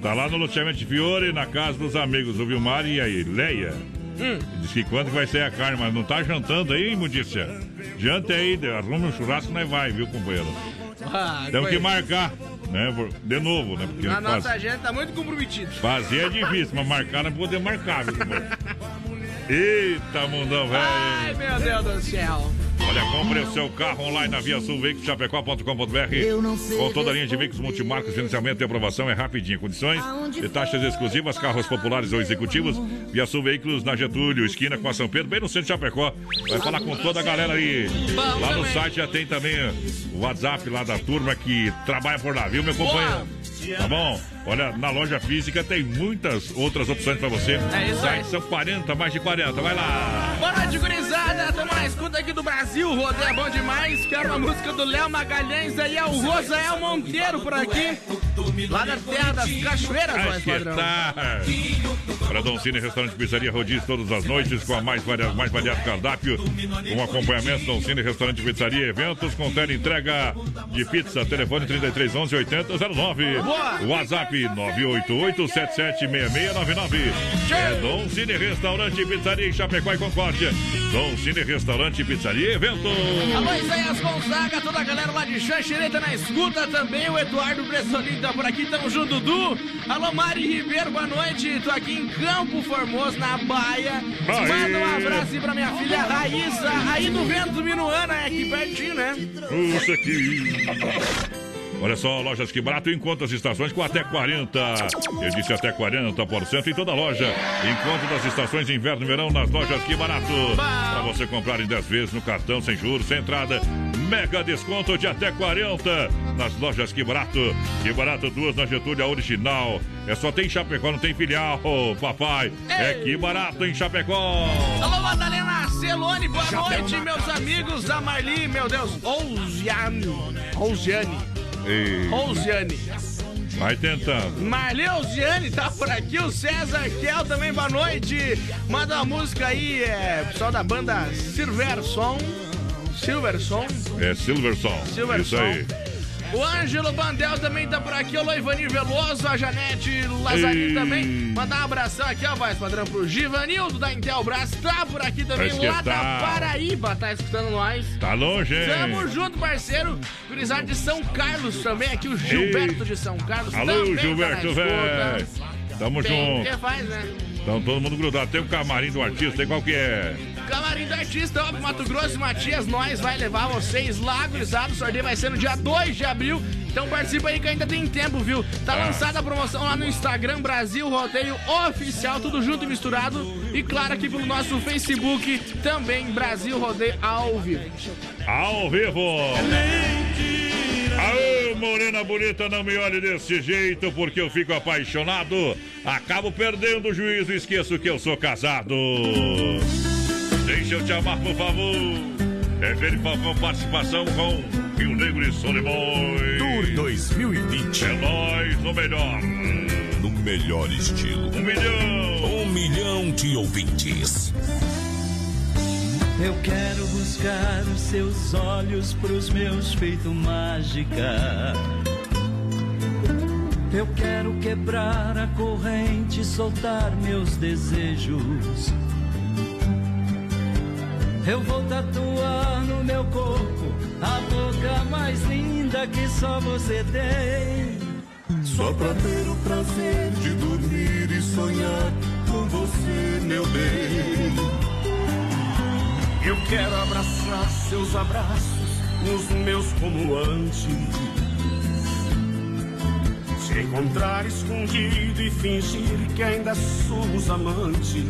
[SPEAKER 2] Tá lá no loteamento Fiore, na casa dos amigos, o Vilmar e aí, Leia.
[SPEAKER 5] Hum.
[SPEAKER 2] Diz que quando que vai sair a carne, mas não tá jantando aí, imundícia. Jante aí, arruma um churrasco, nós vai, viu, companheiro?
[SPEAKER 5] Ah,
[SPEAKER 2] Temos que marcar, né? De novo, né? Porque
[SPEAKER 5] A
[SPEAKER 2] faz-
[SPEAKER 5] nossa agenda tá muito comprometida.
[SPEAKER 2] fazer é difícil, mas marcar não poder marcar, viu, companheiro? Eita, mundão,
[SPEAKER 5] Ai,
[SPEAKER 2] velho.
[SPEAKER 5] meu Deus do céu.
[SPEAKER 2] Olha, compre o seu carro online na Via Sul Veículos Chapecó.com.br com toda a linha de veículos multimarcas, financiamento e aprovação é rapidinho. Condições de taxas exclusivas, carros populares ou executivos. Via Sul Veículos na Getúlio, esquina com a São Pedro, bem no centro de Chapecó. Vai falar com toda a galera aí. Lá no site já tem também o WhatsApp lá da turma que trabalha por lá, viu, meu companheiro? Tá bom? Olha, na loja física tem muitas outras opções pra você.
[SPEAKER 5] É isso aí.
[SPEAKER 2] São 40, mais de 40. Vai lá.
[SPEAKER 5] Boa noite, gurizada. Tamo na escuta aqui do Brasil. Rodeio é bom demais. Quero uma música do Léo Magalhães. Aí é o Rosael Monteiro por aqui. Lá da terra das cachoeiras,
[SPEAKER 2] Ai,
[SPEAKER 5] padrão.
[SPEAKER 2] tal? Para Dom Cine, restaurante Pizzaria Rodízio todas as noites com a mais variado, mais variado cardápio, com acompanhamento Dom Cine, restaurante Pizzaria eventos com tela entrega de pizza, telefone 3311 8009.
[SPEAKER 5] Boa!
[SPEAKER 2] WhatsApp 988 776699. É Dom Cine, restaurante Pizzaria em Chapecó e Concórdia. Dom Cine, restaurante Pizzaria evento.
[SPEAKER 5] Alô, Isaías Gonzaga, toda a galera lá de Xanxereta na escuta também. O Eduardo Bressolini tá por aqui, tamo junto, Dudu. Alô, Mari Ribeiro, boa noite. Tô aqui em Campo Formoso, na Baia.
[SPEAKER 2] Aí.
[SPEAKER 5] Manda um abraço aí pra minha filha Raíssa, aí do Vento Minuana, é aqui pertinho, né?
[SPEAKER 2] Puxa aqui. Olha só, lojas que barato encontra as estações com até 40. Eu disse até 40% em toda loja. Encontro das estações de inverno e verão nas lojas que barato. Para você comprar em 10 vezes no cartão sem juros, sem entrada. Mega desconto de até 40 nas lojas que barato. Que barato duas na Getúlio, a original. É só tem em Chapecó, não tem filial, papai. É que barato em Chapecó.
[SPEAKER 5] Alô, Madalena Celone, boa noite, meus amigos da Marli, meu Deus, Ousiane, Ousiane,
[SPEAKER 2] Ei,
[SPEAKER 5] Ousiane.
[SPEAKER 2] vai tentando.
[SPEAKER 5] Marli Ousiane tá por aqui, o César Kel também, boa noite. Manda uma música aí, é, pessoal da banda Silverson, Silverson,
[SPEAKER 2] É Silverson.
[SPEAKER 5] Silverson.
[SPEAKER 2] Isso aí.
[SPEAKER 5] O Ângelo Bandel também tá por aqui, o Loivanir Veloso, a Janete Lazzarini
[SPEAKER 2] Ei.
[SPEAKER 5] também. Mandar um abração aqui, ó, voz padrão, pro Givanildo da Intelbras, tá por aqui também,
[SPEAKER 2] Mas que
[SPEAKER 5] lá da
[SPEAKER 2] tal?
[SPEAKER 5] Paraíba, tá escutando nós.
[SPEAKER 2] Tá longe, hein?
[SPEAKER 5] Tamo junto, parceiro. Gurizada de São Carlos também, aqui o Gilberto de São Carlos
[SPEAKER 2] Alô,
[SPEAKER 5] também tá
[SPEAKER 2] Gilberto,
[SPEAKER 5] na
[SPEAKER 2] velho. Tamo
[SPEAKER 5] Tem
[SPEAKER 2] junto.
[SPEAKER 5] que faz, né?
[SPEAKER 2] Então todo mundo grudado. Tem o camarim do artista, aí qual que é?
[SPEAKER 5] Camarim do Artista, ó, Mato Grosso e Matias, nós vai levar vocês lá, gurizada. O sorteio vai ser no dia 2 de abril. Então participa aí que ainda tem tempo, viu? Tá
[SPEAKER 2] Ah.
[SPEAKER 5] lançada a promoção lá no Instagram, Brasil Rodeio Oficial, tudo junto e misturado. E claro, aqui pelo nosso Facebook, também Brasil Rodeio ao vivo.
[SPEAKER 2] Ao vivo. Aô, morena bonita, não me olhe desse jeito, porque eu fico apaixonado. Acabo perdendo o juízo e esqueço que eu sou casado. Deixa eu te amar, por favor. É ver com participação com Rio Negro e Solimões.
[SPEAKER 3] Tour 2020.
[SPEAKER 2] É nós, o melhor.
[SPEAKER 3] No melhor estilo.
[SPEAKER 2] Um milhão.
[SPEAKER 3] Um milhão de ouvintes.
[SPEAKER 20] Eu quero buscar os seus olhos pros meus feito mágica. Eu quero quebrar a corrente, soltar meus desejos. Eu vou tatuar no meu corpo a boca mais linda que só você tem.
[SPEAKER 19] Só pra ter o prazer de dormir e sonhar com você, meu bem.
[SPEAKER 17] Eu quero abraçar seus abraços, os meus como antes. Te encontrar escondido e fingir que ainda somos amantes.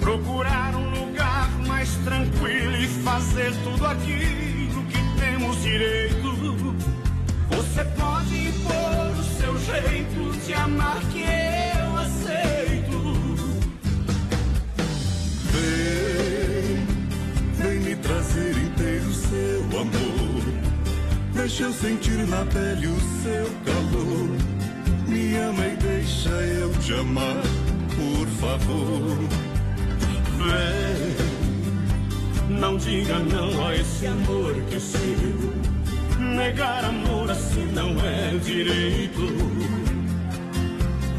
[SPEAKER 17] Procurar um lugar mais tranquilo e fazer tudo aquilo que temos direito. Você pode impor o seu jeito de amar que eu
[SPEAKER 19] Deixa eu sentir na pele o seu calor. Me ama e deixa eu te amar, por favor.
[SPEAKER 17] Vem, não diga não a esse amor que é seu. Negar amor assim não é direito.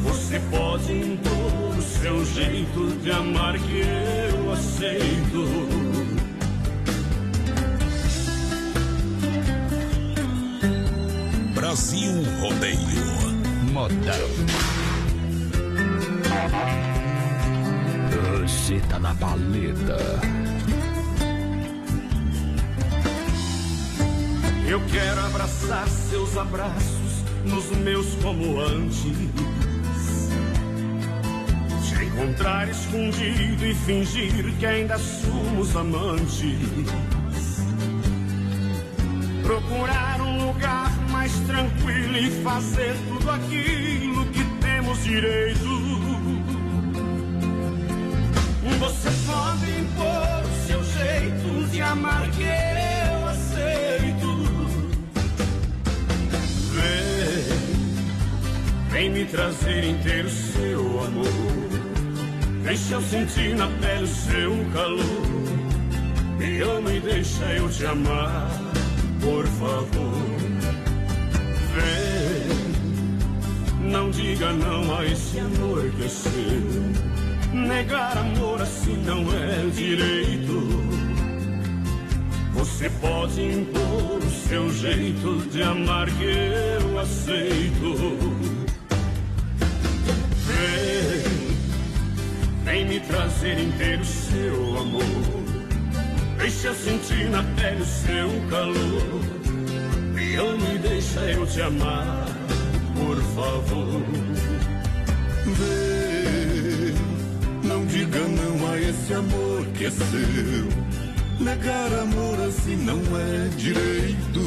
[SPEAKER 17] Você pode impor o seu jeito de amar que eu aceito.
[SPEAKER 1] Brasil Rodeio.
[SPEAKER 3] Modão. Você tá na paleta.
[SPEAKER 17] Eu quero abraçar seus abraços nos meus como antes. Te encontrar escondido e fingir que ainda somos amantes. Procurar um tranquilo e fazer tudo aquilo que temos direito. Você pode impor o seu jeito de amar que eu aceito. Vem, vem me trazer inteiro seu amor. Deixa eu sentir na pele o seu calor. Me ama e deixa eu te amar, por favor. Não diga não a esse seu. Negar amor assim não é direito. Você pode impor o seu jeito de amar que eu aceito. Vem, vem me trazer inteiro seu amor. Deixa eu sentir na pele o seu calor. Me ama e deixa eu te amar, por favor.
[SPEAKER 19] Vem, não diga não a esse amor que é seu. Negar amor assim não é direito.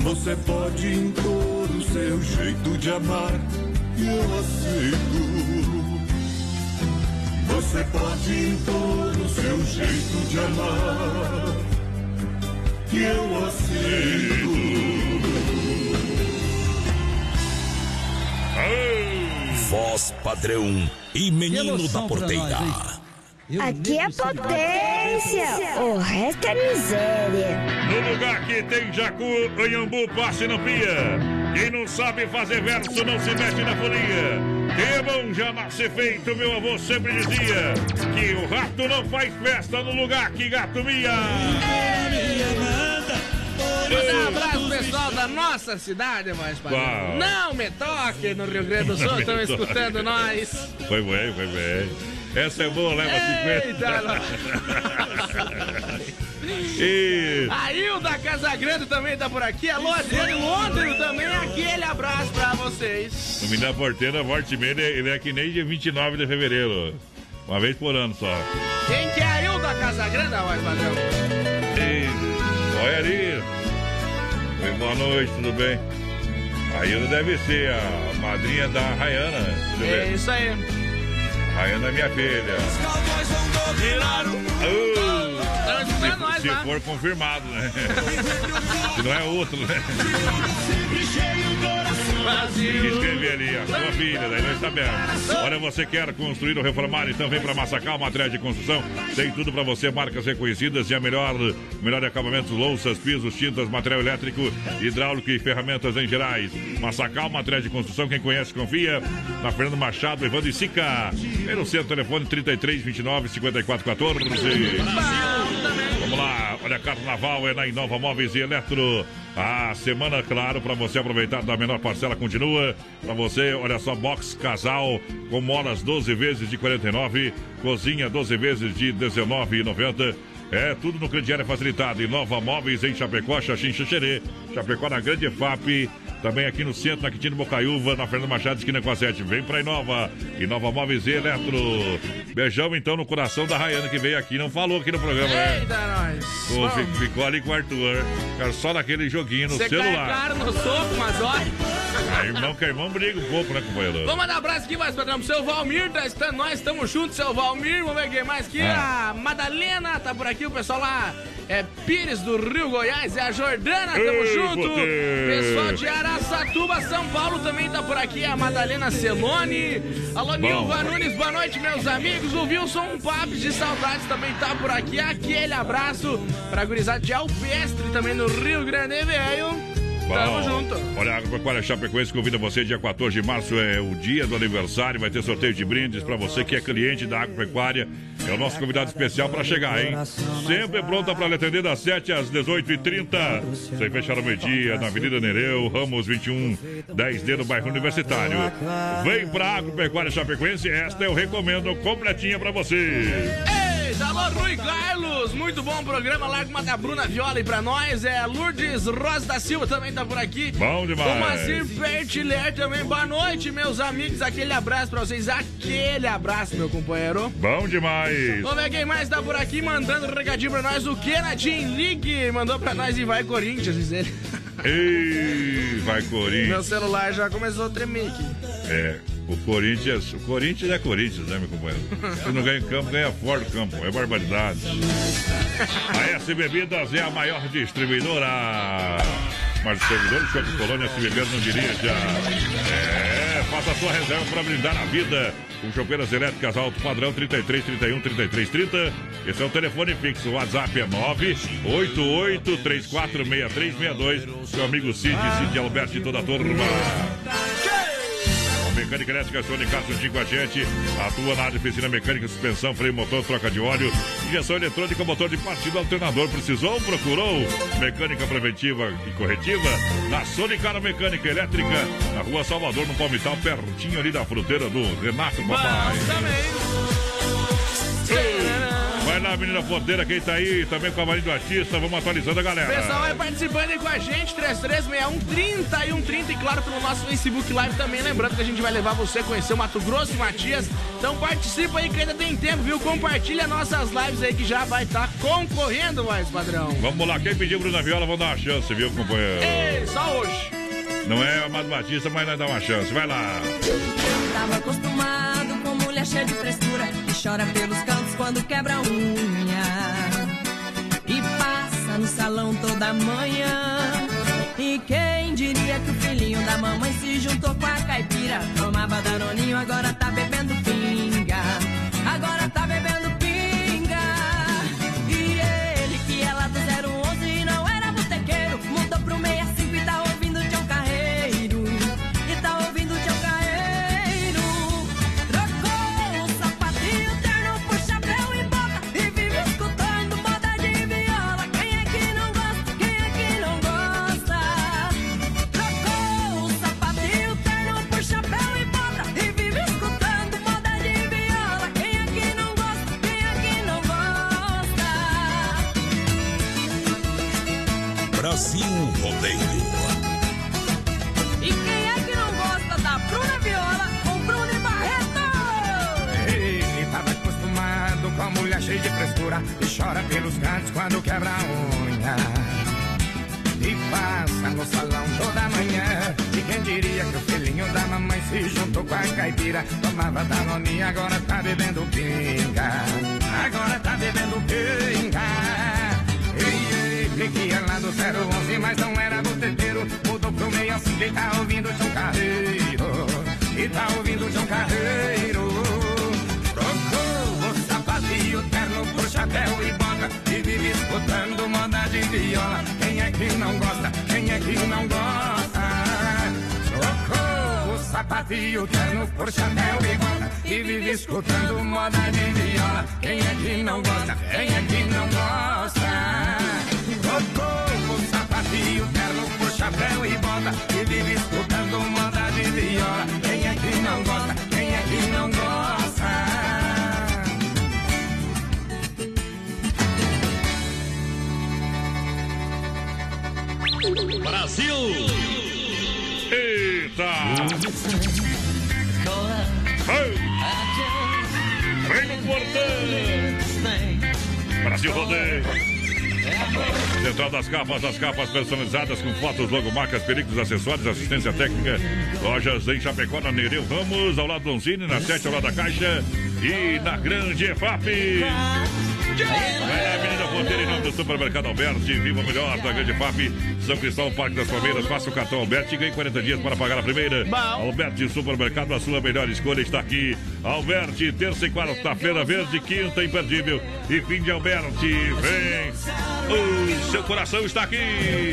[SPEAKER 19] Você pode impor o seu jeito de amar e eu aceito. Você pode impor o seu jeito de amar e eu aceito.
[SPEAKER 1] Voz padrão e menino da porteira.
[SPEAKER 22] Aqui é potência, o resto é miséria.
[SPEAKER 2] No lugar que tem jacu, anhambu, passe no pia. Quem não sabe fazer verso não se mete na folia. Quem é bom já nasce feito, meu avô sempre dizia. Que o rato não faz festa no lugar que gato mia.
[SPEAKER 5] Mandar um abraço pessoal da nossa cidade, mais. Não me toque no Rio Grande do Sul, estão escutando nós.
[SPEAKER 2] Foi bem, foi bem. Essa é boa, leva
[SPEAKER 5] Eita,
[SPEAKER 2] 50. (laughs) e...
[SPEAKER 5] A Hilda Casagrande também tá por aqui. Alô, Adriano Londres também. Aquele abraço pra vocês.
[SPEAKER 2] O menino da porteira, Morte Meia, ele é que nem dia 29 de fevereiro. Uma vez por ano só.
[SPEAKER 5] Quem que é a Hilda Casagrande, mais padrão?
[SPEAKER 2] Olha ali. Oi, Boa noite, tudo bem? A Hilda deve ser a madrinha da Rayana. Tudo
[SPEAKER 5] É
[SPEAKER 2] bem?
[SPEAKER 5] isso aí.
[SPEAKER 2] Rayana é minha filha.
[SPEAKER 5] Estão escutando nós
[SPEAKER 2] Se
[SPEAKER 5] lá.
[SPEAKER 2] for confirmado, né? (laughs) Se não é outro, né?
[SPEAKER 17] Coração.
[SPEAKER 2] Se inscrever ali, a sua filha, daí nós sabemos. Olha, você quer construir ou reformar, então vem pra Massacal, material de construção. Tem tudo pra você, marcas reconhecidas e a melhor, melhor acabamento, louças, pisos, tintas, material elétrico, hidráulico e ferramentas em gerais. Massacal, material de construção, quem conhece, confia. Na Fernando Machado, Evandro e Sica. No centro, telefone 33 29 54 14. Vamos lá, olha, carnaval é na Inova Móveis e Eletro. A semana, claro, para você aproveitar da menor parcela continua. Para você, olha só, box casal com molas 12 vezes de 49, cozinha 12 vezes de 19,90. É tudo no crediário facilitado. Inova Móveis em Chapecó, Xaxim, Xaxerê. Chapecó na Grande FAP. Também aqui no centro, na Quintino Bocaiúva, na Fernanda Machado, esquina com a 7. Vem pra Inova. Inova Móveis e Eletro. Beijão então no coração da Rayana que veio aqui. Não falou aqui no programa, né?
[SPEAKER 5] Eita, nós.
[SPEAKER 2] Pô, fi- ficou ali com o Arthur. Cara, só naquele joguinho no
[SPEAKER 5] cai
[SPEAKER 2] celular.
[SPEAKER 5] claro no soco, mas olha.
[SPEAKER 2] Ah, irmão com irmão briga um pouco, né, companheiro?
[SPEAKER 5] Vamos mandar um abraço aqui mais padrão pro seu Valmir, tá estando, nós estamos juntos, seu Valmir. Vamos ver quem mais aqui.
[SPEAKER 2] Ah.
[SPEAKER 5] A Madalena tá por aqui, o pessoal lá é Pires do Rio Goiás, é a Jordana, tamo
[SPEAKER 2] Ei,
[SPEAKER 5] junto.
[SPEAKER 2] Poder.
[SPEAKER 5] Pessoal de Araçatuba, São Paulo também tá por aqui, a Madalena Celone. Alô. Nilva Nunes, boa noite, meus amigos. O Wilson Papes de Saudades também tá por aqui. Aquele abraço pra gurizada de Alpestre também no Rio Grande, velho. Tamo
[SPEAKER 2] Bom,
[SPEAKER 5] junto.
[SPEAKER 2] Olha, a Agropecuária Chapecoense convida você, dia 14 de março é o dia do aniversário, vai ter sorteio de brindes para você que é cliente da Agropecuária. É o nosso convidado especial para chegar, hein? Sempre pronta para lhe atender das 7 às 18h30. Sem fechar o meio-dia, na Avenida Nereu, Ramos 21, 10D, no bairro Universitário. Vem pra Agropecuária Chapecoense, esta eu recomendo completinha para você.
[SPEAKER 5] Eita, alô, Rui Carlos, muito bom programa. Larga uma da Bruna Viola aí pra nós. É Lourdes Rosa da Silva também tá por aqui.
[SPEAKER 2] Bom demais.
[SPEAKER 5] O Mazir Pertiler também. Boa noite, meus amigos. Aquele abraço pra vocês. Aquele abraço, meu companheiro.
[SPEAKER 2] Bom demais.
[SPEAKER 5] Vamos ver quem mais tá por aqui mandando um recadinho pra nós. O Kenadin League mandou pra nós e vai Corinthians, diz ele.
[SPEAKER 2] Ei, vai (laughs)
[SPEAKER 5] Meu
[SPEAKER 2] Corinthians.
[SPEAKER 5] celular já começou a tremer aqui.
[SPEAKER 2] É, o Corinthians, o Corinthians é Corinthians, né, meu companheiro? (laughs) Se não ganha em campo, ganha fora do campo. É barbaridade. A S Bebidas é a maior distribuidora. Mas servidor de Shopping Colônia, se beber, não dirija. É, faça a sua reserva para brindar a vida. Com chopeiras elétricas alto padrão 33 31 33 30. Esse é o telefone fixo. O WhatsApp é 988 346362. Seu amigo Cid, Cid Alberto e toda a turma. Mecânica Elétrica Sônica Juntinho com a gente. Atua na área de oficina mecânica, suspensão, freio motor, troca de óleo, injeção eletrônica, motor de partida, alternador. Precisou? Procurou? Mecânica preventiva e corretiva na Sonicara Mecânica Elétrica, na rua Salvador, no Palmital, pertinho ali da fruteira do Renato Papai. Lá, menina porteira, quem tá aí, também com a Marinho do Artista, vamos atualizando a galera.
[SPEAKER 5] Pessoal, vai participando aí com a gente, 3361 30 e 130 e claro pelo nosso Facebook Live também. Lembrando que a gente vai levar você a conhecer o Mato Grosso e Matias. Então participa aí que ainda tem tempo, viu? Compartilha nossas lives aí que já vai estar concorrendo, mais padrão.
[SPEAKER 2] Vamos lá, quem pediu Bruna Viola, vamos dar uma chance, viu, companheiro?
[SPEAKER 5] Ei, só hoje.
[SPEAKER 2] Não é Amado Batista, mas nós dá uma chance. Vai lá.
[SPEAKER 28] Tava acostumado com mulher cheia de frescura chora pelos cantos quando quebra unha e passa no salão toda manhã. E quem diria que o filhinho da mamãe se juntou com a caipira? Tomava danoninho, agora tá bebendo pinga. Agora tá bebendo pinga.
[SPEAKER 29] Chora pelos cantos quando quebra a unha. E passa no salão toda manhã. E quem diria que o filhinho da mamãe se juntou com a caipira? Tomava danoninha, agora tá bebendo pinga. Agora tá bebendo pinga. E ele que ia lá do 011, mas não era boteteiro. Mudou pro meio assim, e tá ouvindo o seu carreiro. do João Carreiro. Chapéu e bota e vive escutando moda de viola. Quem é que não gosta? Quem é que não gosta? Trocou o sapatinho terno por chapéu e bota e vive escutando moda de viola. Quem é que não gosta? Quem é que não gosta? Trocou o sapatinho terno por chapéu e bota e vive escutando moda de viola. Quem
[SPEAKER 2] Brasil! Eita! Vem no portão! Brasil Rodeio! Central das Capas, as capas personalizadas com fotos, logomarcas, perigos, acessórios, assistência técnica. Lojas em Chapecó, na Nereu Ramos, ao lado do Donzini, na 7 ao lado da Caixa e na Grande EFAP. Vai na Avenida Ponteira, em nome do Supermercado Alberti. Viva o melhor da Grande FAP. São Cristóvão, Parque das Palmeiras. Faça o cartão Alberti e ganhe 40 dias para pagar a primeira. Alberti Supermercado, a sua melhor escolha está aqui. Alberti, terça e quarta-feira, verde, quinta, imperdível. E fim de Alberti. Vem! Seu coração está aqui.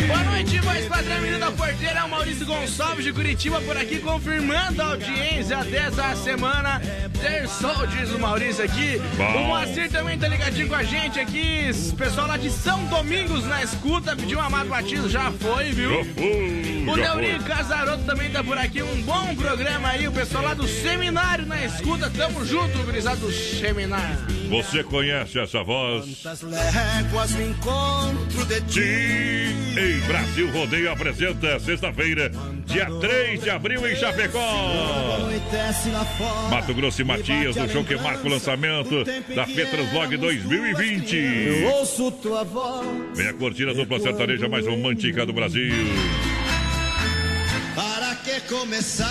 [SPEAKER 5] Boa noite, voz padrão, menino da porteira. É o Maurício Gonçalves de Curitiba por aqui, confirmando a audiência dessa semana. Ter sol, diz o Maurício aqui.
[SPEAKER 2] Bom.
[SPEAKER 5] O Moacir também tá ligadinho com a gente aqui. O pessoal lá de São Domingos na escuta pediu um amado batido, já foi, viu?
[SPEAKER 2] Já foi,
[SPEAKER 5] O Neurinho. Casaroto também tá por aqui. Um bom programa aí. O pessoal lá do seminário na escuta. Tamo junto, gurizada do seminário.
[SPEAKER 2] Você conhece essa voz?
[SPEAKER 7] léguas no encontro de ti.
[SPEAKER 2] Ei, Brasil Rodeio apresenta sexta-feira, dia 3 de abril em Chapecó. Mato Grosso e Matias, o show que marca o lançamento da Fetraslog 2020.
[SPEAKER 7] Eu ouço tua voz.
[SPEAKER 2] Vem a curtida dupla sertaneja mais romântica do Brasil.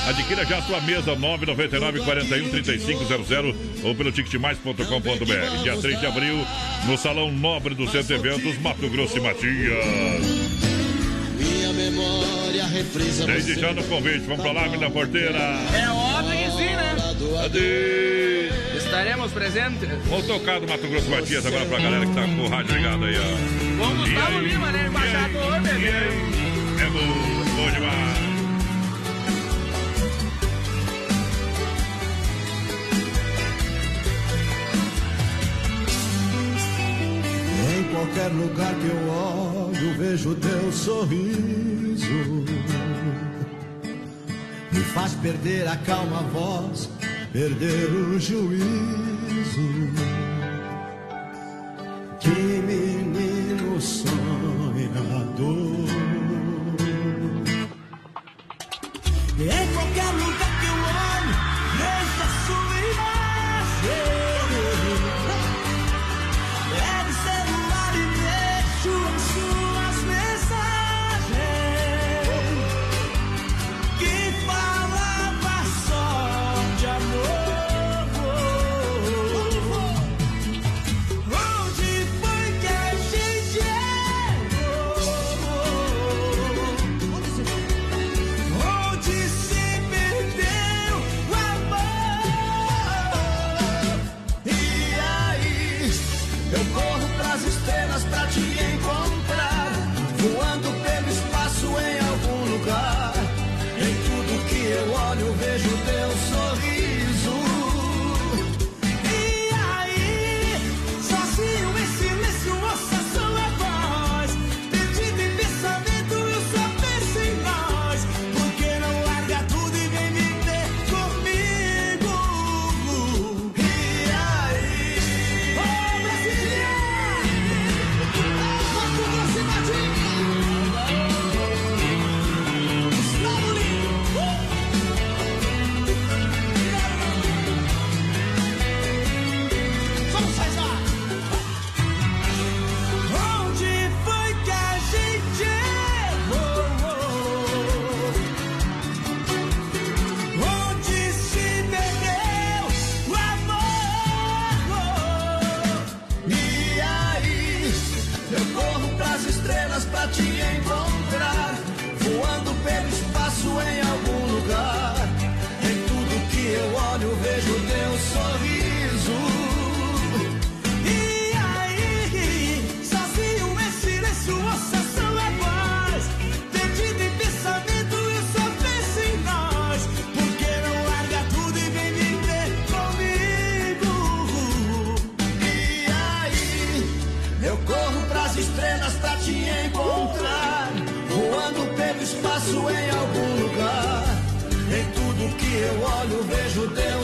[SPEAKER 2] Adquira já a sua mesa 999 41 3500 ou pelo ticketmais.com.br. Dia 3 de abril, no Salão Nobre do Centro Eventos, Mato Grosso e Matias.
[SPEAKER 7] Minha memória reprisa
[SPEAKER 2] Desde já no convite, vamos pra lá, menina porteira.
[SPEAKER 5] É óbvio que sim, né?
[SPEAKER 2] Cadê?
[SPEAKER 5] Estaremos presentes.
[SPEAKER 2] Vamos tocar do Mato Grosso e Matias agora pra galera que tá com o rádio ligado aí, ó.
[SPEAKER 5] Com Gustavo Lima, né? Embaixador, bebê.
[SPEAKER 2] É bom, bom demais.
[SPEAKER 7] Qualquer lugar que eu olho, vejo teu sorriso. Me faz perder a calma voz, perder o juízo. Que menino sonhador. Em Voando olho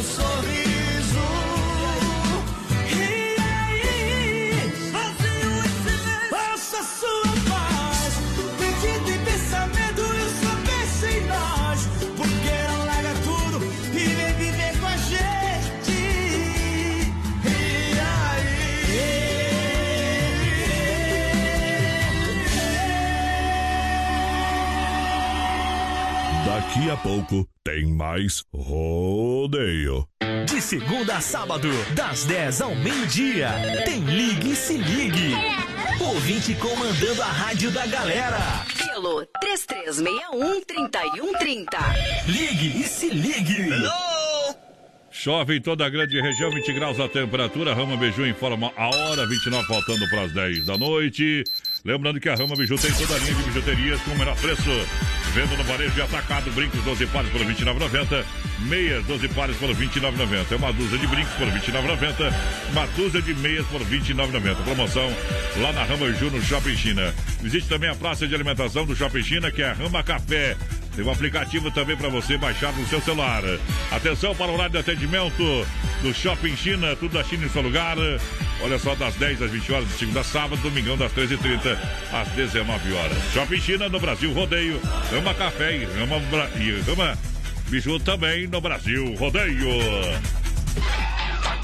[SPEAKER 11] Daqui a pouco tem mais rodeio.
[SPEAKER 16] De segunda a sábado, das 10 ao meio-dia, tem Ligue e Se Ligue. Ouvinte comandando a rádio da galera.
[SPEAKER 30] Pelo 3361-3130.
[SPEAKER 16] Ligue e Se Ligue.
[SPEAKER 15] Chove em toda a grande região, 20 graus a temperatura. Rama Biju informa a hora, 29 faltando para as 10 da noite. Lembrando que a Rama Biju tem toda a linha de bijuterias com o menor preço. Venda no varejo de atacado, brincos 12 pares por R$ 29,90. Meias 12 pares por R$ 29,90. É uma dúzia de brincos por R$ 29,90. Uma dúzia de meias por R$ 29,90. Promoção lá na Rama Biju, no Shopping China. Visite também a praça de alimentação do Shopping China, que é a Rama Café. Tem um aplicativo também para você baixar no seu celular. Atenção para o horário de atendimento do Shopping China, tudo da China em seu lugar. Olha só, das 10 às 20 horas, de segunda a sábado, domingão das 13h30 às 19 horas. Shopping China no Brasil Rodeio, Rama Café e Rama, e Rama Biju também no Brasil Rodeio.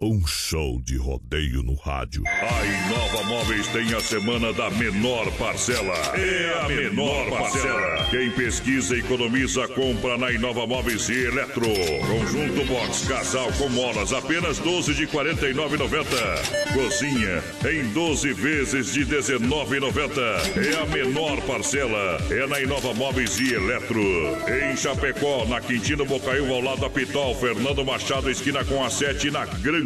[SPEAKER 11] um show de rodeio no rádio.
[SPEAKER 15] A Inova Móveis tem a semana da menor parcela. É a menor parcela. Quem pesquisa e economiza, compra na Inova Móveis e Eletro. Conjunto Box Casal com molas, apenas 12 de 49,90. Cozinha em 12 vezes de 19,90. É a menor parcela. É na Inova Móveis e Eletro. Em Chapecó, na Quintino Bocaiúva, ao lado da Pitol, Fernando Machado, esquina com a 7, na Grande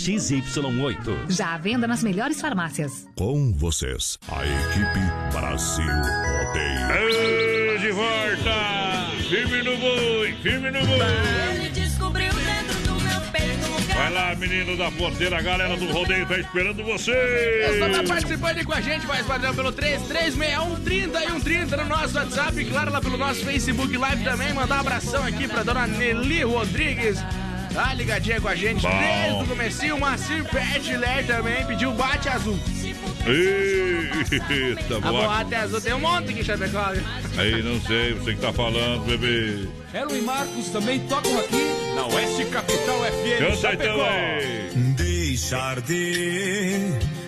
[SPEAKER 25] XY8.
[SPEAKER 13] Já à venda nas melhores farmácias.
[SPEAKER 11] Com vocês, a equipe Brasil Rodeio.
[SPEAKER 15] De volta! Firme no boi, firme no boi!
[SPEAKER 31] Ele descobriu dentro do meu peito lugar.
[SPEAKER 15] Vai lá, menino da porteira, a galera do rodeio tá esperando você!
[SPEAKER 5] Pessoal tá participando aí com a gente, vai padrão pelo 3361 30 e 130 no nosso WhatsApp, e claro, lá pelo nosso Facebook Live também. Mandar um abração aqui pra dona Nelly Rodrigues. Tá ligadinha com a gente
[SPEAKER 2] Bom.
[SPEAKER 5] desde o comecinho. O Macir Pertiler também pediu bate azul.
[SPEAKER 2] Eita,
[SPEAKER 5] A
[SPEAKER 2] boa.
[SPEAKER 5] boate azul tem um monte aqui em Chapecó.
[SPEAKER 2] Aí, não sei, você que tá falando, bebê.
[SPEAKER 30] Elo e Marcos também tocam aqui na Oeste Capital FM.
[SPEAKER 2] Canta então
[SPEAKER 30] Chapecó.
[SPEAKER 2] aí.
[SPEAKER 19] Deixar de,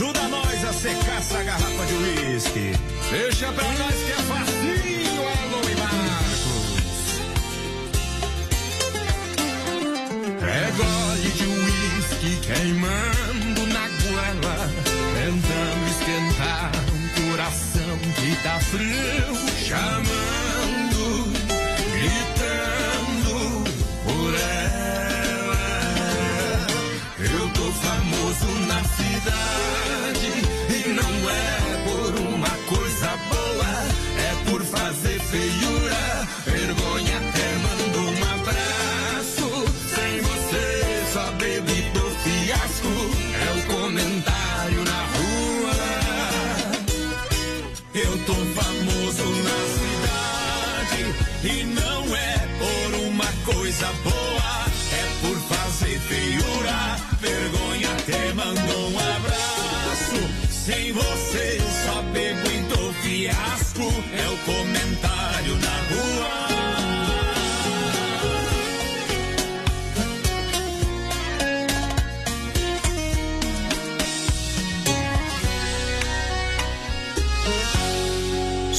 [SPEAKER 19] ajuda nós a secar essa garrafa de uísque. Deixa pra nós que é facinho, Alô e Marcos. É gole de uísque queimando na goela, tentando esquentar um coração que tá frio, chamando,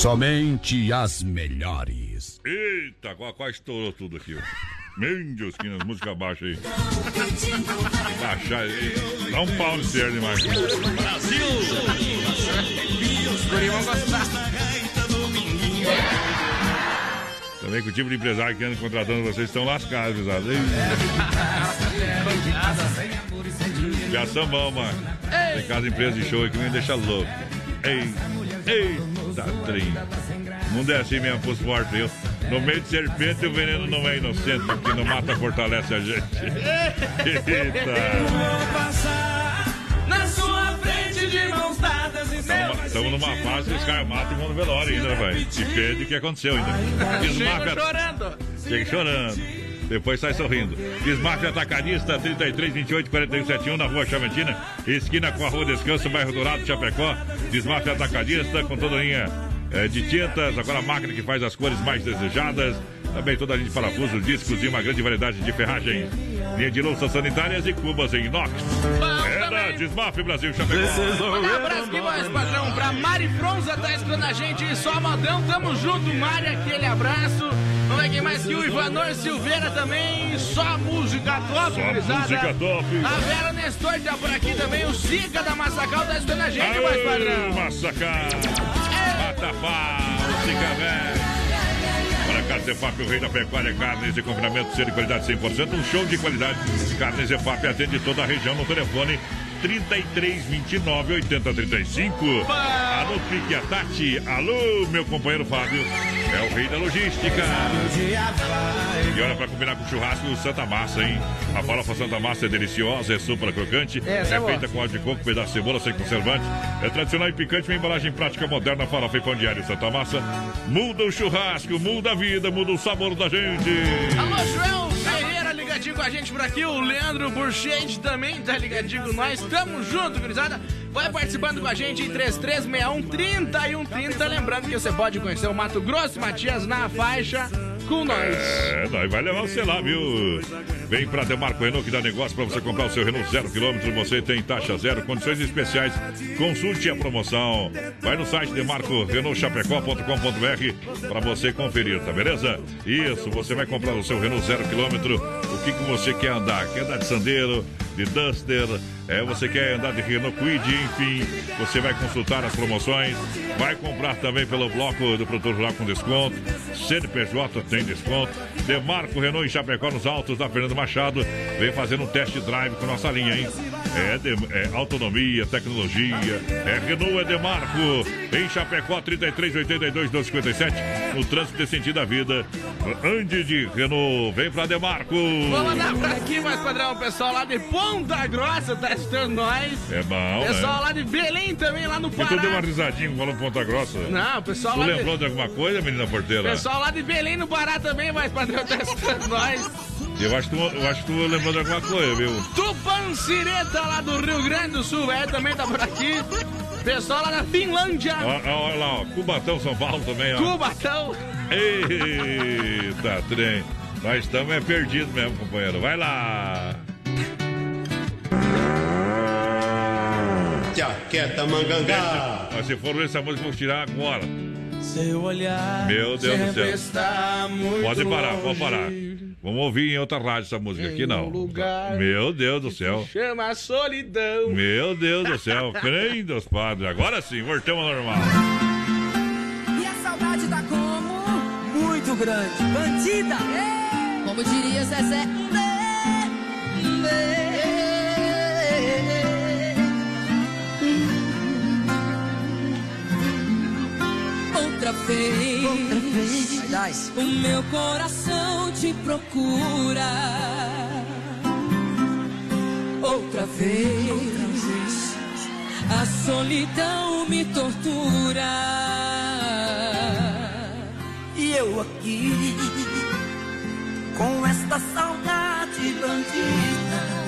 [SPEAKER 3] Somente as melhores.
[SPEAKER 2] Eita, quase, quase estourou tudo aqui, ó. Meu Deus, que nas músicas baixas aí. Baixar aí. Dá um pau nesse ar demais.
[SPEAKER 5] Brasil! Os guri vão gostar.
[SPEAKER 2] Também com o tipo de empresário que anda contratando vocês estão lascados, pesado. Já são bom, mano. Tem casa empresa de show aí que me deixa louco. Ei, eita, trem. O mundo é assim mesmo pros fortes, viu? No meio de serpente o veneno não é inocente, porque não mata fortalece a gente. (laughs) Eita!
[SPEAKER 12] E
[SPEAKER 2] Estamos numa fase que os caras matam e vão no velório ainda, velho. Depende do que aconteceu ainda. Desmarca.
[SPEAKER 5] Chega chorando.
[SPEAKER 2] Chega chorando. Depois sai sorrindo. Desmarque Atacadista 33 28 41 71 na rua Chaventina, esquina com a rua Descanso, bairro Dourado, Chapecó. Desmarque Atacadista com toda a linha eh, de tintas, agora a máquina que faz as cores mais desejadas. Também toda a linha de parafusos, discos e uma grande variedade de ferragens. Linha de louças sanitárias e cubas em inox. É Desmaf Brasil Chapecó.
[SPEAKER 5] Um abraço aqui, voz padrão, pra Mari Fronza, tá escutando a gente. Só modão, tamo junto, Mari, aquele abraço. Vamos ver quem mais que o Ivanor Silveira também. Só música top,
[SPEAKER 2] Só
[SPEAKER 5] gurizada.
[SPEAKER 2] música top.
[SPEAKER 5] A Vera Nestor tá por aqui também. O Sica da Massacal tá escutando a gente, voz padrão.
[SPEAKER 2] Massacal. Matafá, Sica velho. Para Carnes EFAP, o rei da pecuária, carnes de confinamento, ser de qualidade 100%, um show de qualidade. Carnes EFAP atende toda a região no telefone 33 29 80 35. Alô, Pique a Tati. Alô, meu companheiro Fábio. É o rei da logística. E olha, para combinar com churrasco, Santa Massa, hein? A farofa Santa Massa é deliciosa, é super crocante.
[SPEAKER 5] É
[SPEAKER 2] é feita com óleo de coco, pedaço de cebola sem conservante. É tradicional e picante, uma embalagem prática moderna, farofa e pão diário Santa Massa. Muda o churrasco, muda a vida, muda o sabor da gente.
[SPEAKER 5] Alô, João ligadinho com a gente por aqui. O Leandro Burchete também tá ligadinho com nós. Tamo junto, gurizada. Vai participando com a gente em 3361 3130. Lembrando que você pode conhecer o Mato Grosso Matias na faixa com nós.
[SPEAKER 2] É, nós vai levar você lá, viu? Vem pra Demarco Renault que dá negócio pra você comprar o seu Renault zero quilômetro. Você tem taxa zero, condições especiais. Consulte a promoção. Vai no site demarco.renaultchapecó.com.br pra você conferir, tá beleza? Isso, você vai comprar o seu Renault zero quilômetro. O que, que você quer andar? Quer andar de Sandeiro, de Duster? É, você quer andar de Renault Quid, enfim, você vai consultar as promoções, vai comprar também pelo bloco do produtor rural com desconto, CNPJ tem desconto, Demarco Renault em Chapecó nos altos da Fernando Machado, vem fazendo um test drive com nossa linha, hein? É, de, é autonomia, tecnologia, é Renault, é Demarco, em Chapecó 3382 257, no trânsito de sentido da vida, ande de Renault, vem pra Demarco.
[SPEAKER 5] Vamos mandar pra aqui, mais padrão, pessoal lá de Ponta Grossa tá nós.
[SPEAKER 2] É bom,
[SPEAKER 5] Pessoal
[SPEAKER 2] né?
[SPEAKER 5] lá de Belém também, lá no
[SPEAKER 2] E tu
[SPEAKER 5] Pará.
[SPEAKER 2] deu uma risadinha falando Ponta Grossa?
[SPEAKER 5] Não, o pessoal
[SPEAKER 2] Tu
[SPEAKER 5] lá de-
[SPEAKER 2] lembrou de alguma coisa, menina porteira?
[SPEAKER 5] Pessoal lá de Belém, no Pará também, mais padrão, tá assistindo nós.
[SPEAKER 2] Eu acho, que tu, eu acho que tu lembrou de alguma coisa, viu?
[SPEAKER 5] Tupancireta lá do Rio Grande do Sul, é, também tá por aqui. Pessoal lá da Finlândia.
[SPEAKER 2] Olha lá, ó, Cubatão, São Paulo também, ó.
[SPEAKER 5] Cubatão.
[SPEAKER 2] Eita, trem. Nós estamos é perdidos mesmo, companheiro. Vai lá.
[SPEAKER 32] Jaqueta mangangá.
[SPEAKER 2] Mas se for ver essa música, vou tirar agora.
[SPEAKER 20] Seu olhar.
[SPEAKER 2] Meu Deus do céu.
[SPEAKER 20] está muito
[SPEAKER 2] Pode parar,
[SPEAKER 20] longe.
[SPEAKER 2] pode parar. Vamos ouvir em outra rádio essa música aqui, não.
[SPEAKER 5] lugar
[SPEAKER 2] Meu Deus do céu.
[SPEAKER 5] Chama solidão.
[SPEAKER 2] Meu Deus do céu. (laughs) Crem dos padres. Agora sim, voltamos ao normal.
[SPEAKER 12] E a saudade tá como? Muito grande. Bandida. Como diria Zezé.
[SPEAKER 28] Outra vez, Outra vez, o meu coração te procura. Outra vez, a solidão me tortura.
[SPEAKER 12] E eu aqui, com esta saudade bandida.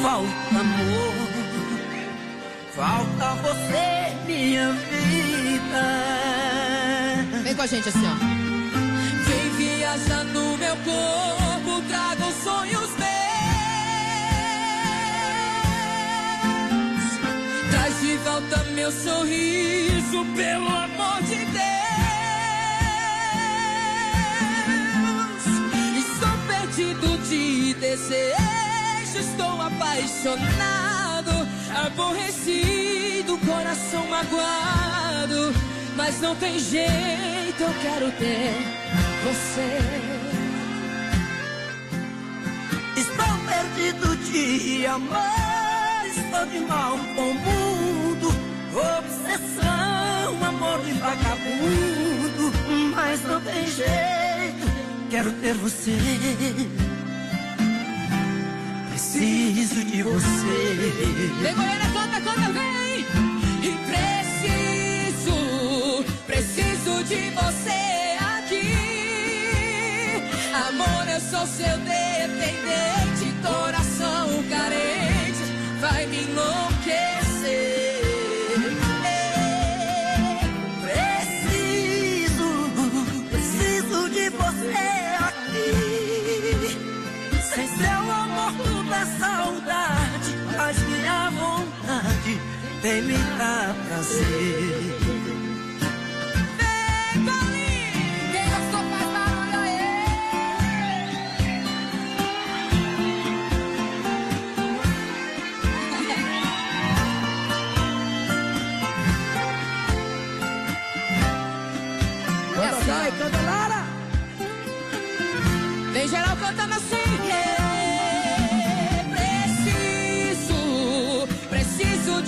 [SPEAKER 12] Falta amor, falta você, minha vida.
[SPEAKER 28] Vem com a gente assim, ó. Vem viajar no meu corpo, traga os sonhos meus. Traz de volta meu sorriso, pelo amor de Deus. Estou perdido de desejo, estou apaixonado, aborrecido, coração magoado. Mas não tem jeito, eu quero ter você.
[SPEAKER 12] Estou perdido de amor, estou de mal com o mundo. Obsessão, amor de vagabundo. Mas não tem jeito, quero ter você. Preciso de você.
[SPEAKER 28] Vem, Goiânia, canta, canta, vem! E preciso, preciso de você aqui. Amor, eu sou seu dependente, coração carente,
[SPEAKER 12] vem me dar prazer.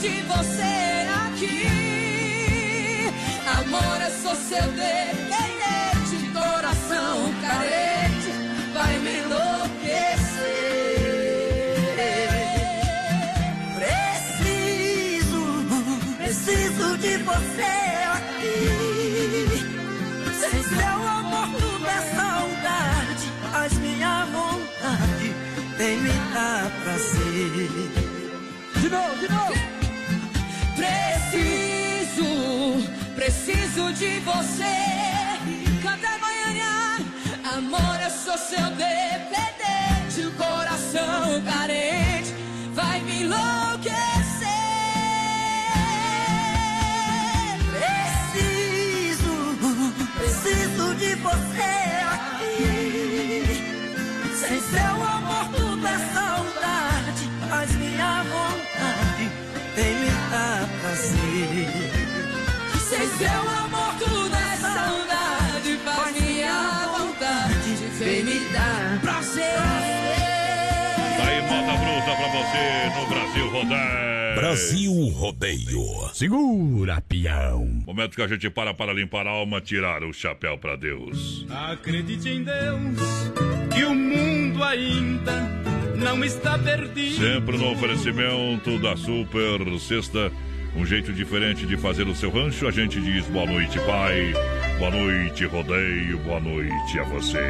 [SPEAKER 28] De você aqui. Amor, eu sou seu dependente,
[SPEAKER 12] De você.
[SPEAKER 28] sou seu dependente, o coração carente vai me enlouquecer.
[SPEAKER 12] Preciso, preciso de você aqui. Sem seu amor tudo é saudade, mas minha vontade tem me dar prazer.
[SPEAKER 28] Sem seu amor
[SPEAKER 2] Rodeio.
[SPEAKER 1] Brasil Rodeio.
[SPEAKER 2] Segura, peão. Momento que a gente para para limpar a alma, tirar o chapéu pra Deus.
[SPEAKER 20] Acredite em Deus, que o mundo ainda não está perdido.
[SPEAKER 2] Sempre no oferecimento da Super Sexta. Um jeito diferente de fazer o seu rancho. A gente diz boa noite, pai. Boa noite, rodeio. Boa noite a você.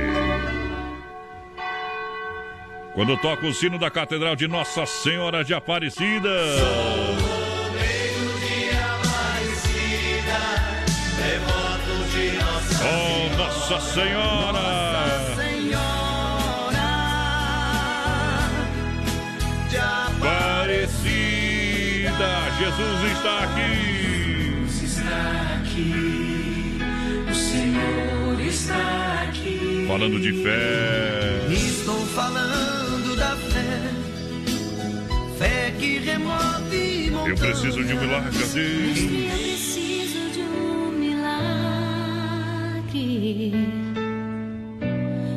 [SPEAKER 2] Quando toca o sino da Catedral de Nossa Senhora de Aparecida. Oh, Nossa Senhora! Aparecida, Jesus está aqui.
[SPEAKER 12] está aqui, o Senhor está aqui.
[SPEAKER 2] Falando de fé.
[SPEAKER 12] Estou falando fé que remove
[SPEAKER 2] Eu preciso de um milagre,
[SPEAKER 12] montanhas.
[SPEAKER 2] Deus.
[SPEAKER 28] Eu preciso de um milagre.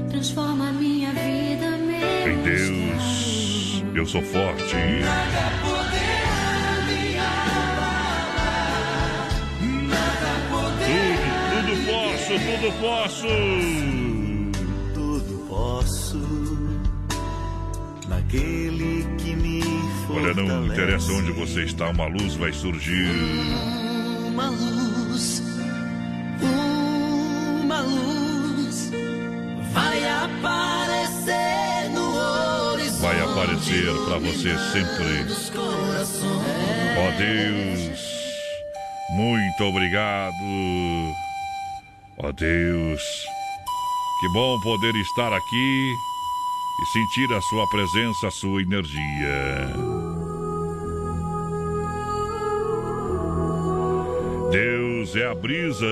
[SPEAKER 28] Transforma minha vida, meu.
[SPEAKER 2] Em Deus, eu sou forte. Tudo, tudo posso, tudo posso.
[SPEAKER 19] Tudo posso naquele que me
[SPEAKER 2] Olha, não interessa onde você está, uma luz vai surgir.
[SPEAKER 12] Uma luz, uma luz vai aparecer no horizonte.
[SPEAKER 2] Vai aparecer para você sempre. Ó Deus, muito obrigado. Ó Deus, que bom poder estar aqui e sentir a sua presença, a sua energia. Deus é a brisa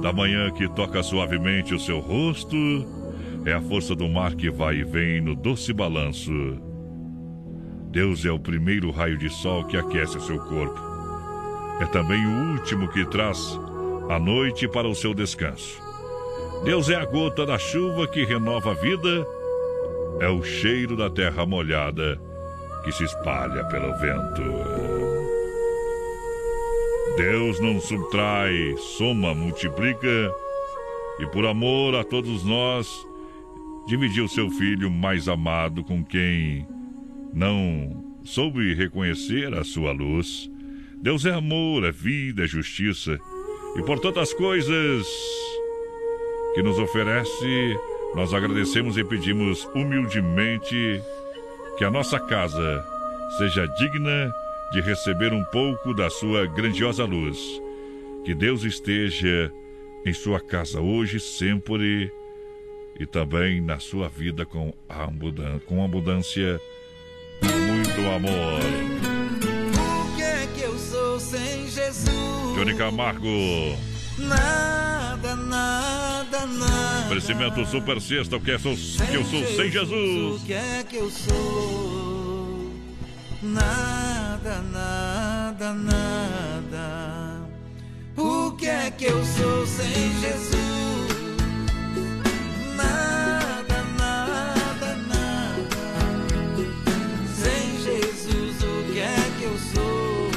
[SPEAKER 2] da manhã que toca suavemente o seu rosto, é a força do mar que vai e vem no doce balanço. Deus é o primeiro raio de sol que aquece seu corpo. É também o último que traz a noite para o seu descanso. Deus é a gota da chuva que renova a vida, é o cheiro da terra molhada que se espalha pelo vento. Deus não subtrai, soma, multiplica, e por amor a todos nós, dividiu seu filho mais amado com quem não soube reconhecer a sua luz. Deus é amor, é vida, é justiça, e por tantas coisas que nos oferece, nós agradecemos e pedimos humildemente que a nossa casa seja digna de receber um pouco da sua grandiosa luz. Que Deus esteja em sua casa hoje, sempre, e também na sua vida com, abundan com abundância, com muito amor.
[SPEAKER 12] O que é que eu sou sem Jesus?
[SPEAKER 2] Johnny Camargo,
[SPEAKER 12] Nada, nada, nada.
[SPEAKER 2] oferecimento Super Sexta, o que, é sou, que eu sou sem Jesus.
[SPEAKER 12] O que é que eu sou? Nada, nada, nada. O que é que eu sou sem Jesus? Nada, nada, nada. Sem Jesus, o que é que eu sou?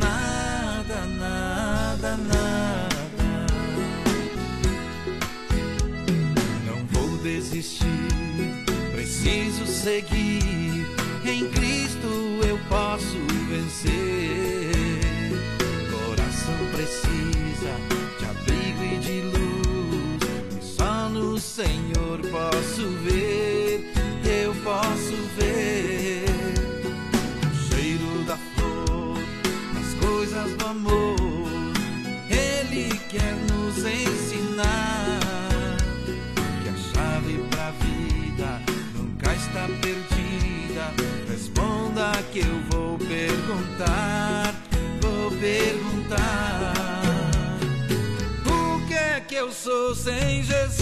[SPEAKER 12] Nada, nada, nada. Não vou desistir, preciso seguir. Senhor, posso ver, eu posso ver o cheiro da flor, as coisas do amor. Ele quer nos ensinar que a chave pra vida nunca está perdida. Responda que eu vou perguntar, vou perguntar. O que é que eu sou sem Jesus?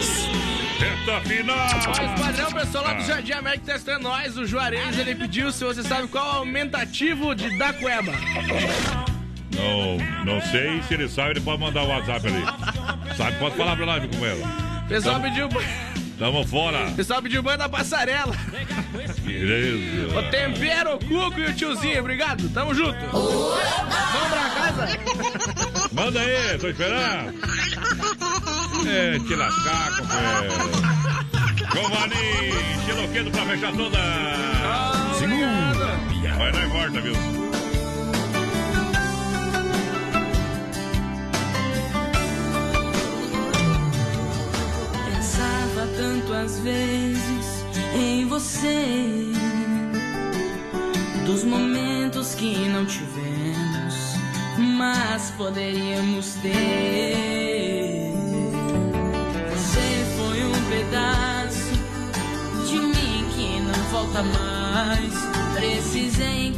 [SPEAKER 2] Reta final!
[SPEAKER 5] Mas padrão, pessoal lá do Jardim América testando nós, o Juarez, ele pediu se você sabe qual é o aumentativo de da cueba.
[SPEAKER 2] Não, não sei se ele sabe, ele pode mandar o WhatsApp ali. Sabe, pode falar pra nós com ela.
[SPEAKER 5] Pessoal
[SPEAKER 2] Tamo-
[SPEAKER 5] pediu.
[SPEAKER 2] Tamo fora.
[SPEAKER 5] Pessoal pediu banho da passarela.
[SPEAKER 2] Beleza.
[SPEAKER 5] O tempero, o cuco e o tiozinho, obrigado. Tamo junto. Vamos pra casa?
[SPEAKER 2] Manda aí, tô esperando. É, te lascar, companheiro. Giovanni, Chiloquedo pra fechar toda. Segunda. Vai e volta, viu?
[SPEAKER 12] Pensava tanto às vezes em você, dos momentos que não tivemos, mas poderíamos ter. Você foi um pedaço volta mais. Precisei